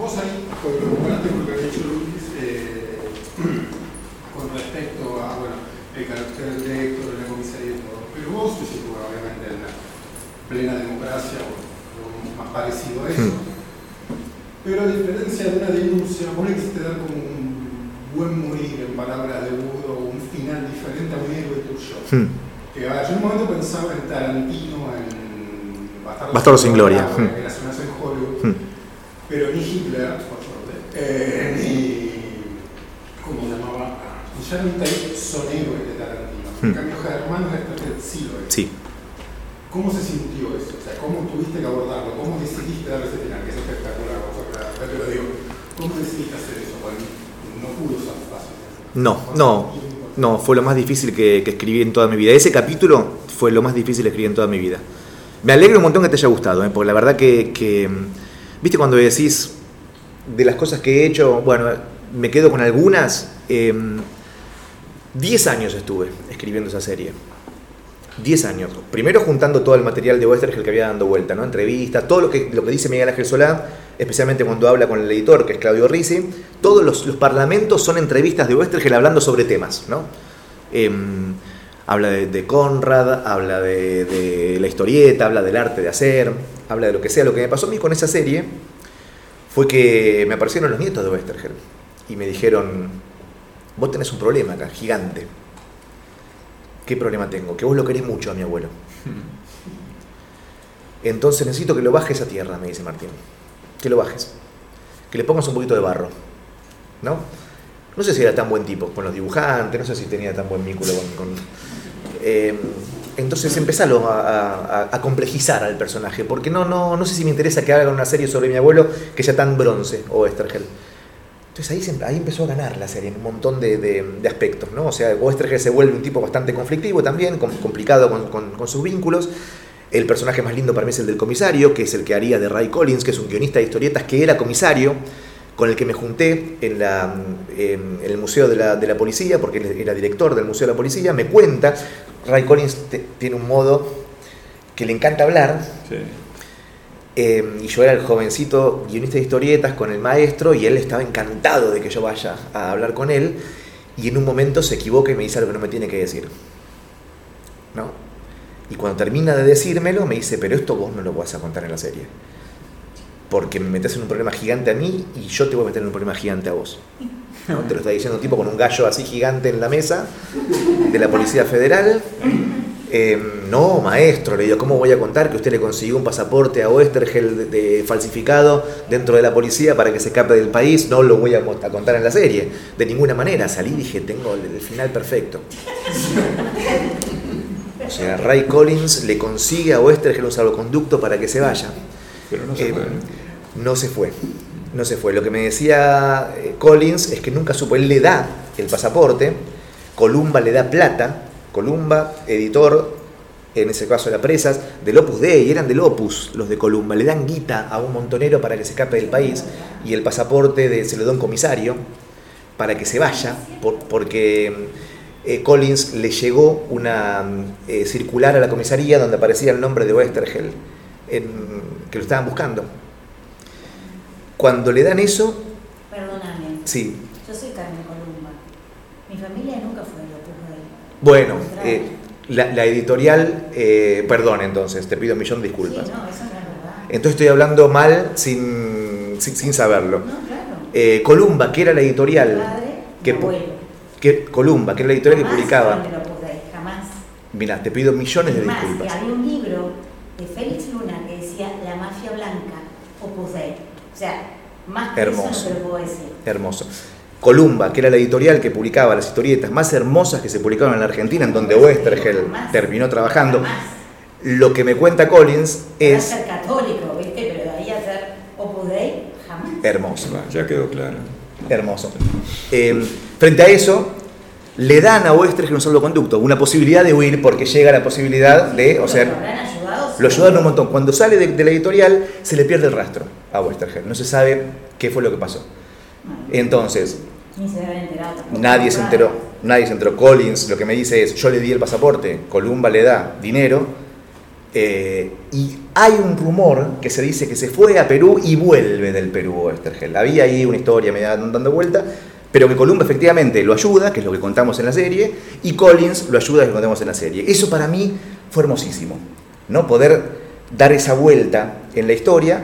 S11: vos ahí, con lo que había dicho Luis, eh, con respecto a, bueno, el carácter del director, de la comisaría y todo, pero vos, sé, bueno, obviamente en la plena democracia o lo más parecido a eso, pero a diferencia de una denuncia, vos le quisiste dar como un buen morir en palabras de Budo, un final diferente a un héroe tuyo.
S3: Hmm.
S11: Que a ver, yo en un momento pensaba en Tarantino, en Bastardo,
S3: Bastardo sin Gloria,
S11: en
S3: hmm.
S11: zonas en Hollywood,
S3: Hmm.
S11: Pero ni Hitler, por suerte, eh, ni. ¿Cómo se llamaba? Ya no son héroes de Tarantino. En
S3: Hmm.
S11: cambio, Germán Restrepo sí lo es.
S3: Sí.
S11: ¿Cómo se sintió eso? O sea, ¿cómo tuviste que abordarlo? ¿Cómo decidiste dar ese final? Que es espectacular, vos te lo digo. ¿Cómo decidiste hacer eso? Porque no pudo ser fácil.
S3: No, no, no, fue lo más difícil que, que escribí en toda mi vida. Ese capítulo fue lo más difícil que escribí en toda mi vida. Me alegro un montón que te haya gustado, ¿eh? porque la verdad que, que, viste cuando decís de las cosas que he hecho, bueno, me quedo con algunas. eh, 10 años estuve escribiendo esa serie. 10 años. Primero juntando todo el material de Westergel que había dando vuelta, ¿no? Entrevistas, todo lo que, lo que dice Miguel Ángel Solá, especialmente cuando habla con el editor, que es Claudio Rizzi. Todos los, los parlamentos son entrevistas de Westergel hablando sobre temas, ¿no? Em, habla de, Conrad, habla de la historieta, habla del arte de hacer, habla de lo que sea. Lo que me pasó a mí con esa serie fue que me aparecieron los nietos de Westergel y me dijeron, vos tenés un problema acá, gigante. ¿Qué problema tengo? Que vos lo querés mucho a mi abuelo. Entonces necesito que lo bajes a tierra, me dice Martín. Que lo bajes. Que le pongas un poquito de barro. ¿No? No sé si era tan buen tipo con los dibujantes, no sé si tenía tan buen vínculo con... con- Eh, entonces empezalo a, a- a complejizar al personaje, porque no, no, no sé si me interesa que haga una serie sobre mi abuelo que sea tan bronce o Estergel. Entonces ahí, se- ahí empezó a ganar la serie en un montón de, de- de aspectos, ¿no? O sea, Oestergel se vuelve un tipo bastante conflictivo también, com- complicado con, con- con sus vínculos. El personaje más lindo para mí es el del comisario, que es el que haría de Ray Collins, que es un guionista de historietas que era comisario, con el que me junté en, la, en el Museo de la, de la Policía, porque él era director del Museo de la Policía. Me cuenta, Ray Collins te- tiene un modo que le encanta hablar,
S2: Sí.
S3: eh, y yo era el jovencito guionista de historietas con el maestro y él estaba encantado de que yo vaya a hablar con él y en un momento se equivoca y me dice algo que no me tiene que decir. ¿No? Y cuando termina de decírmelo me dice, pero esto vos no lo vas a contar en la serie. Porque me metes en un problema gigante a mí y yo te voy a meter en un problema gigante a vos. ¿No? Te lo está diciendo un tipo con un gallo así gigante en la mesa de la Policía Federal. Eh, no, maestro, le digo, ¿cómo voy a contar que usted le consiguió un pasaporte a Oestergel de, de falsificado dentro de la policía para que se escape del país? No lo voy a, contar en la serie. De ninguna manera. Salí y dije, tengo el, el final perfecto. O sea, Ray Collins le consigue a Oestergel un salvoconducto para que se vaya.
S2: Pero no se
S3: Eh,
S2: puede.
S3: No se fue. No se fue. Lo que me decía eh, Collins es que nunca supo. Él le da el pasaporte, Columba le da plata. Columba, editor, en ese caso era Presas, del Opus Dei, eran del Opus los de Columba. Le dan guita a un montonero para que se escape del país y el pasaporte de, se lo da un comisario para que se vaya, por- porque eh, Collins le llegó una eh, circular a la comisaría donde aparecía el nombre de Westergel, en- que lo estaban buscando. Cuando le dan eso,
S12: Perdóname.
S3: sí,
S12: Yo soy Carmen Columba. Mi familia nunca fue de Opus Dei.
S3: bueno, eh, la, la editorial, eh, perdón entonces, te pido un millón de
S12: Sí,
S3: disculpas.
S12: no, eso no es verdad.
S3: Entonces estoy hablando mal sin, sin, sin saberlo.
S12: No, claro.
S3: Eh, Columba, que era la editorial,
S12: Padre,
S3: que,
S12: mi abuelo.
S3: que Columba, que era la editorial que publicaba.
S12: jamás.
S3: Mira, te pido millones de
S12: más, que
S3: disculpas.
S12: había un libro de Félix Luna que decía La mafia blanca, Opus Dei. O sea, más que
S3: Hermoso.
S12: eso no te lo puedo decir.
S3: Hermoso. Columba, que era la editorial que publicaba las historietas más hermosas que se publicaban en la Argentina, en donde Westergel terminó trabajando. Lo que me cuenta Collins es
S12: ser católico, ¿viste? Pero de ahí a ser Opus Dei, jamás.
S3: hermoso.
S2: Ya quedó claro.
S3: Hermoso. Eh, frente a eso, le dan a Westergel un salvoconducto, una posibilidad de huir, porque llega la posibilidad de, o
S12: Lo
S3: sea, lo ayudaron un montón. Cuando sale de, de la editorial, se le pierde el rastro a Westergel. No se sabe qué fue lo que pasó. Entonces,
S12: Ni se deben enterar tampoco.
S3: Nadie se enteró, nadie se enteró. Collins lo que me dice es, yo le di el pasaporte, Columba le da dinero, eh, y hay un rumor que se dice que se fue a Perú y vuelve del Perú Westergel. Había ahí una historia media dando vuelta, pero que Columba efectivamente lo ayuda, que es lo que contamos en la serie, y Collins lo ayuda, que lo contamos en la serie. Eso para mí fue hermosísimo, ¿no? Poder dar esa vuelta en la historia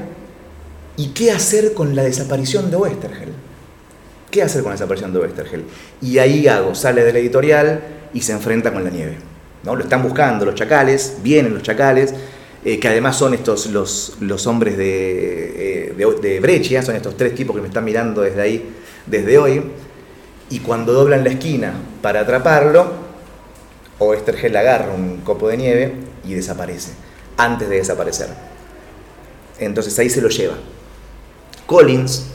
S3: y qué hacer con la desaparición de Westergel. ¿Qué hacer con la desaparición de Westergel? Y ahí Gago sale de la editorial y se enfrenta con la nieve. ¿no? Lo están buscando los chacales, vienen los chacales, eh, que además son estos los, los hombres de, eh, de, son estos tres tipos que me están mirando desde ahí, desde hoy. Y cuando doblan la esquina para atraparlo, Oestergel agarra un copo de nieve y desaparece, antes de desaparecer. Entonces ahí se lo lleva. Collins,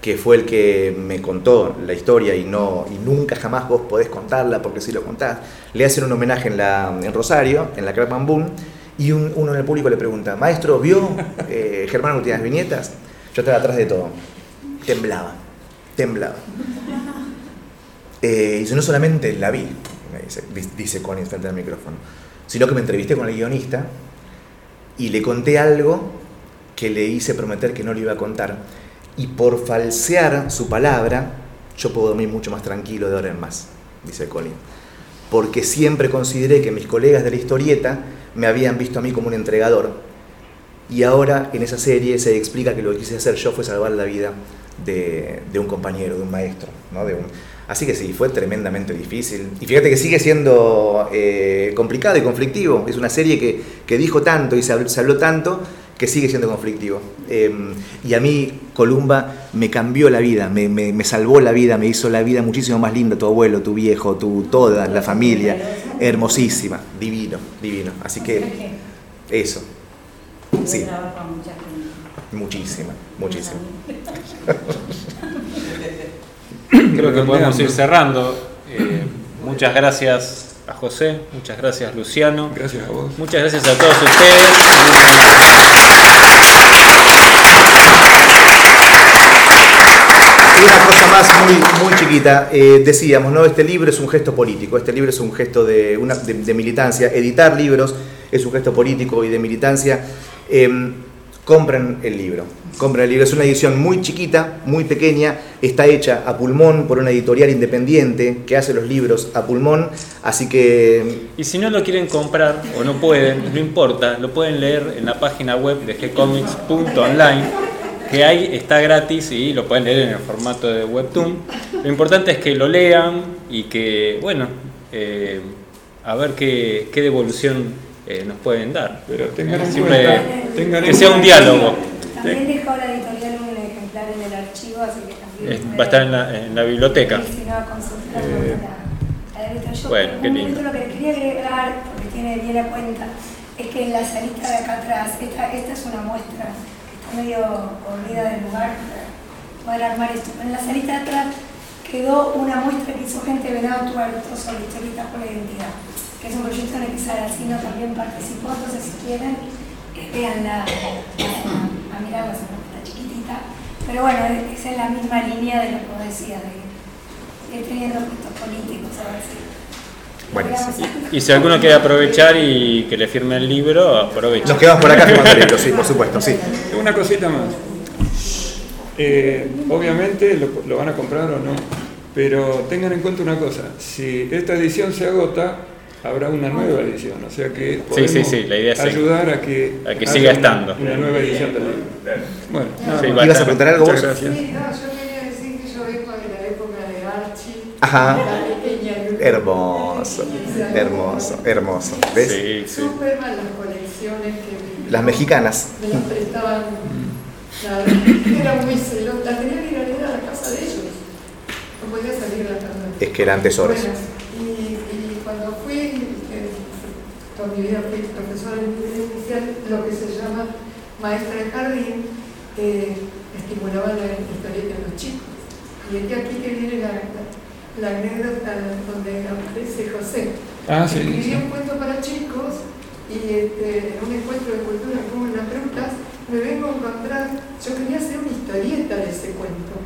S3: que fue el que me contó la historia y, no, y nunca jamás vos podés contarla porque si lo contás, le hacen un homenaje en, la, en Rosario, en la Crack Boom, y un- uno en el público le pregunta, maestro, ¿vio eh, Germán Gutiérrez Viñetas? Yo estaba atrás de todo, temblaba, temblaba. Eh, y dice, no solamente la vi, me dice, di- dice Collins frente al micrófono, sino que me entrevisté con el guionista y le conté algo que le hice prometer que no le iba a contar. Y por falsear su palabra, yo puedo dormir mucho más tranquilo de ahora en más, dice Colin. Porque siempre consideré que mis colegas de la historieta me habían visto a mí como un entregador. Y ahora en esa serie se explica que lo que quise hacer yo fue salvar la vida de, de un compañero, de un maestro. ¿no? De un- Así que sí, fue tremendamente difícil. Y fíjate que sigue siendo eh, complicado y conflictivo. Es una serie que, que dijo tanto y se habló, se habló tanto que sigue siendo conflictivo. Eh, y a mí Columba me cambió la vida, me, me- me salvó la vida, me hizo la vida muchísimo más linda, tu abuelo, tu viejo, tu, toda la familia, hermosísima, divino, divino. Así que eso, sí, muchísima, muchísimo.
S1: Creo que podemos ir cerrando. Eh, muchas gracias a José, muchas gracias Luciano.
S2: Gracias a vos.
S1: Muchas gracias a todos ustedes.
S3: Y una cosa más muy, muy chiquita, eh, decíamos, ¿no? Este libro es un gesto político, este libro es un gesto de, una, de, de militancia, editar libros es un gesto político y de militancia. Eh, compren el libro, compren el libro, es una edición muy chiquita, muy pequeña, está hecha a pulmón por una editorial independiente que hace los libros a pulmón, así que
S1: Y si no lo quieren comprar o no pueden, no importa, lo pueden leer en la página web de gcomics.online, que ahí está gratis y lo pueden leer en el formato de webtoon. Lo importante es que lo lean y que, bueno, eh, a ver qué, qué devolución eh, nos pueden dar.
S2: Pero tengan en
S1: Siempre
S2: cuenta- tengan
S1: que
S2: en
S1: sea un diálogo.
S13: También dejó la editorial un ejemplar en el archivo, así que también.
S1: Va a estar en la, en la biblioteca.
S13: Y si no,
S1: Eh,
S13: la, la
S1: bueno, qué
S13: un
S1: lindo.
S13: momento Lo que quería agregar, porque tiene bien la cuenta, es que en la salita de acá atrás, esta, esta es una muestra que está medio corrida del lugar para poder armar esto. Pero en la salita de atrás quedó una muestra que hizo gente de Venado Tuerto sobre historietas por la identidad, que es un proyecto en el que Saracino también participó, entonces si quieren, eh, véanla, a, a mirarla, es una está chiquitita, pero bueno, es es en la misma línea de lo que vos decías, de ir teniendo gestos políticos, a ver si
S3: Buenísimo.
S1: Y si alguno quiere aprovechar y que le firme el libro, aproveche.
S3: Nos quedamos por acá firmando el libro, sí, por supuesto, sí.
S2: Una cosita más. Eh, obviamente lo, lo van a comprar o no, pero tengan en cuenta una cosa, si esta edición se agota, habrá una nueva edición, o sea que
S1: Sí, sí,
S2: podemos
S1: sí, la idea es
S2: ayudar a que,
S1: a que siga estando.
S2: Una, nueva edición del libro. Bueno,
S1: Sí, a
S3: ¿Ibas a preguntar algo vos?
S2: gracias.
S14: Sí, no, yo quería decir que yo vengo de la época de Archie,
S3: Ajá. Hermoso, hermoso, hermoso. ¿Ves?
S1: Sí, sí.
S14: Superman, las colecciones que
S3: Las mexicanas.
S14: me las prestaban. Verdad, era muy celota, tenía que ir a la casa de ellos. No podía salir a la casa.
S3: Es que eran tesoros.
S14: Bueno, y, y cuando fui, eh, toda mi vida fui profesora en nivel inicial, lo que se llama maestra de jardín, eh, estimulaba la historieta de los chicos. Y es que aquí que viene la, la, la anécdota donde aparece José.
S2: Ah, sí,
S14: Escribí
S2: sí.
S14: un cuento para chicos y este, en un encuentro de cultura como en las frutas me vengo a encontrar, yo quería hacer una historieta de ese cuento,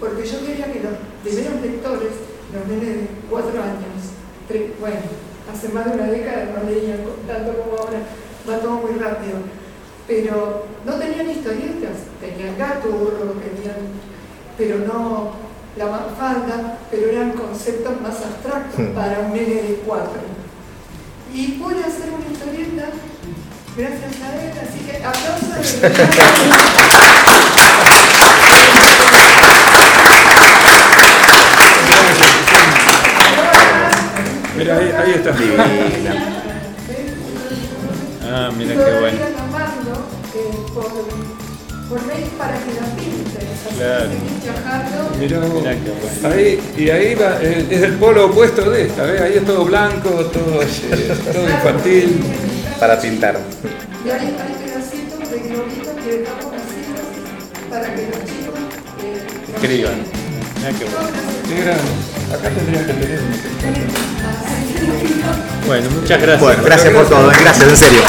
S14: porque yo quería que los primeros lectores, los nenes de cuatro años, tres- bueno, hace más de una década no leían tanto como ahora, va todo muy rápido, pero no tenían historietas, tenían gato, tenían, pero no la falda, pero eran conceptos más abstractos
S3: Hmm.
S14: para un nene de cuatro. Y pude hacer una historieta gracias a él, así que aplausos
S2: Mira, ahí, ahí está.
S1: Ah, mira qué bueno.
S14: por, mail para que la pinten. Así
S1: Claro.
S2: vos.
S1: Mirá qué bueno.
S2: Ahí, y ahí va, eh, es el polo opuesto de esta, ¿ves? Ahí es todo blanco, todo, eh, todo infantil.
S3: Para pintar.
S14: Y hay, hay pedacitos de globitos que dejamos vacíos para que los chicos eh,
S1: Escriban. Qué bueno.
S2: Qué grande. Acá tendría que tener un
S1: Bueno, muchas gracias.
S3: Bueno, gracias por todo, gracias, en serio.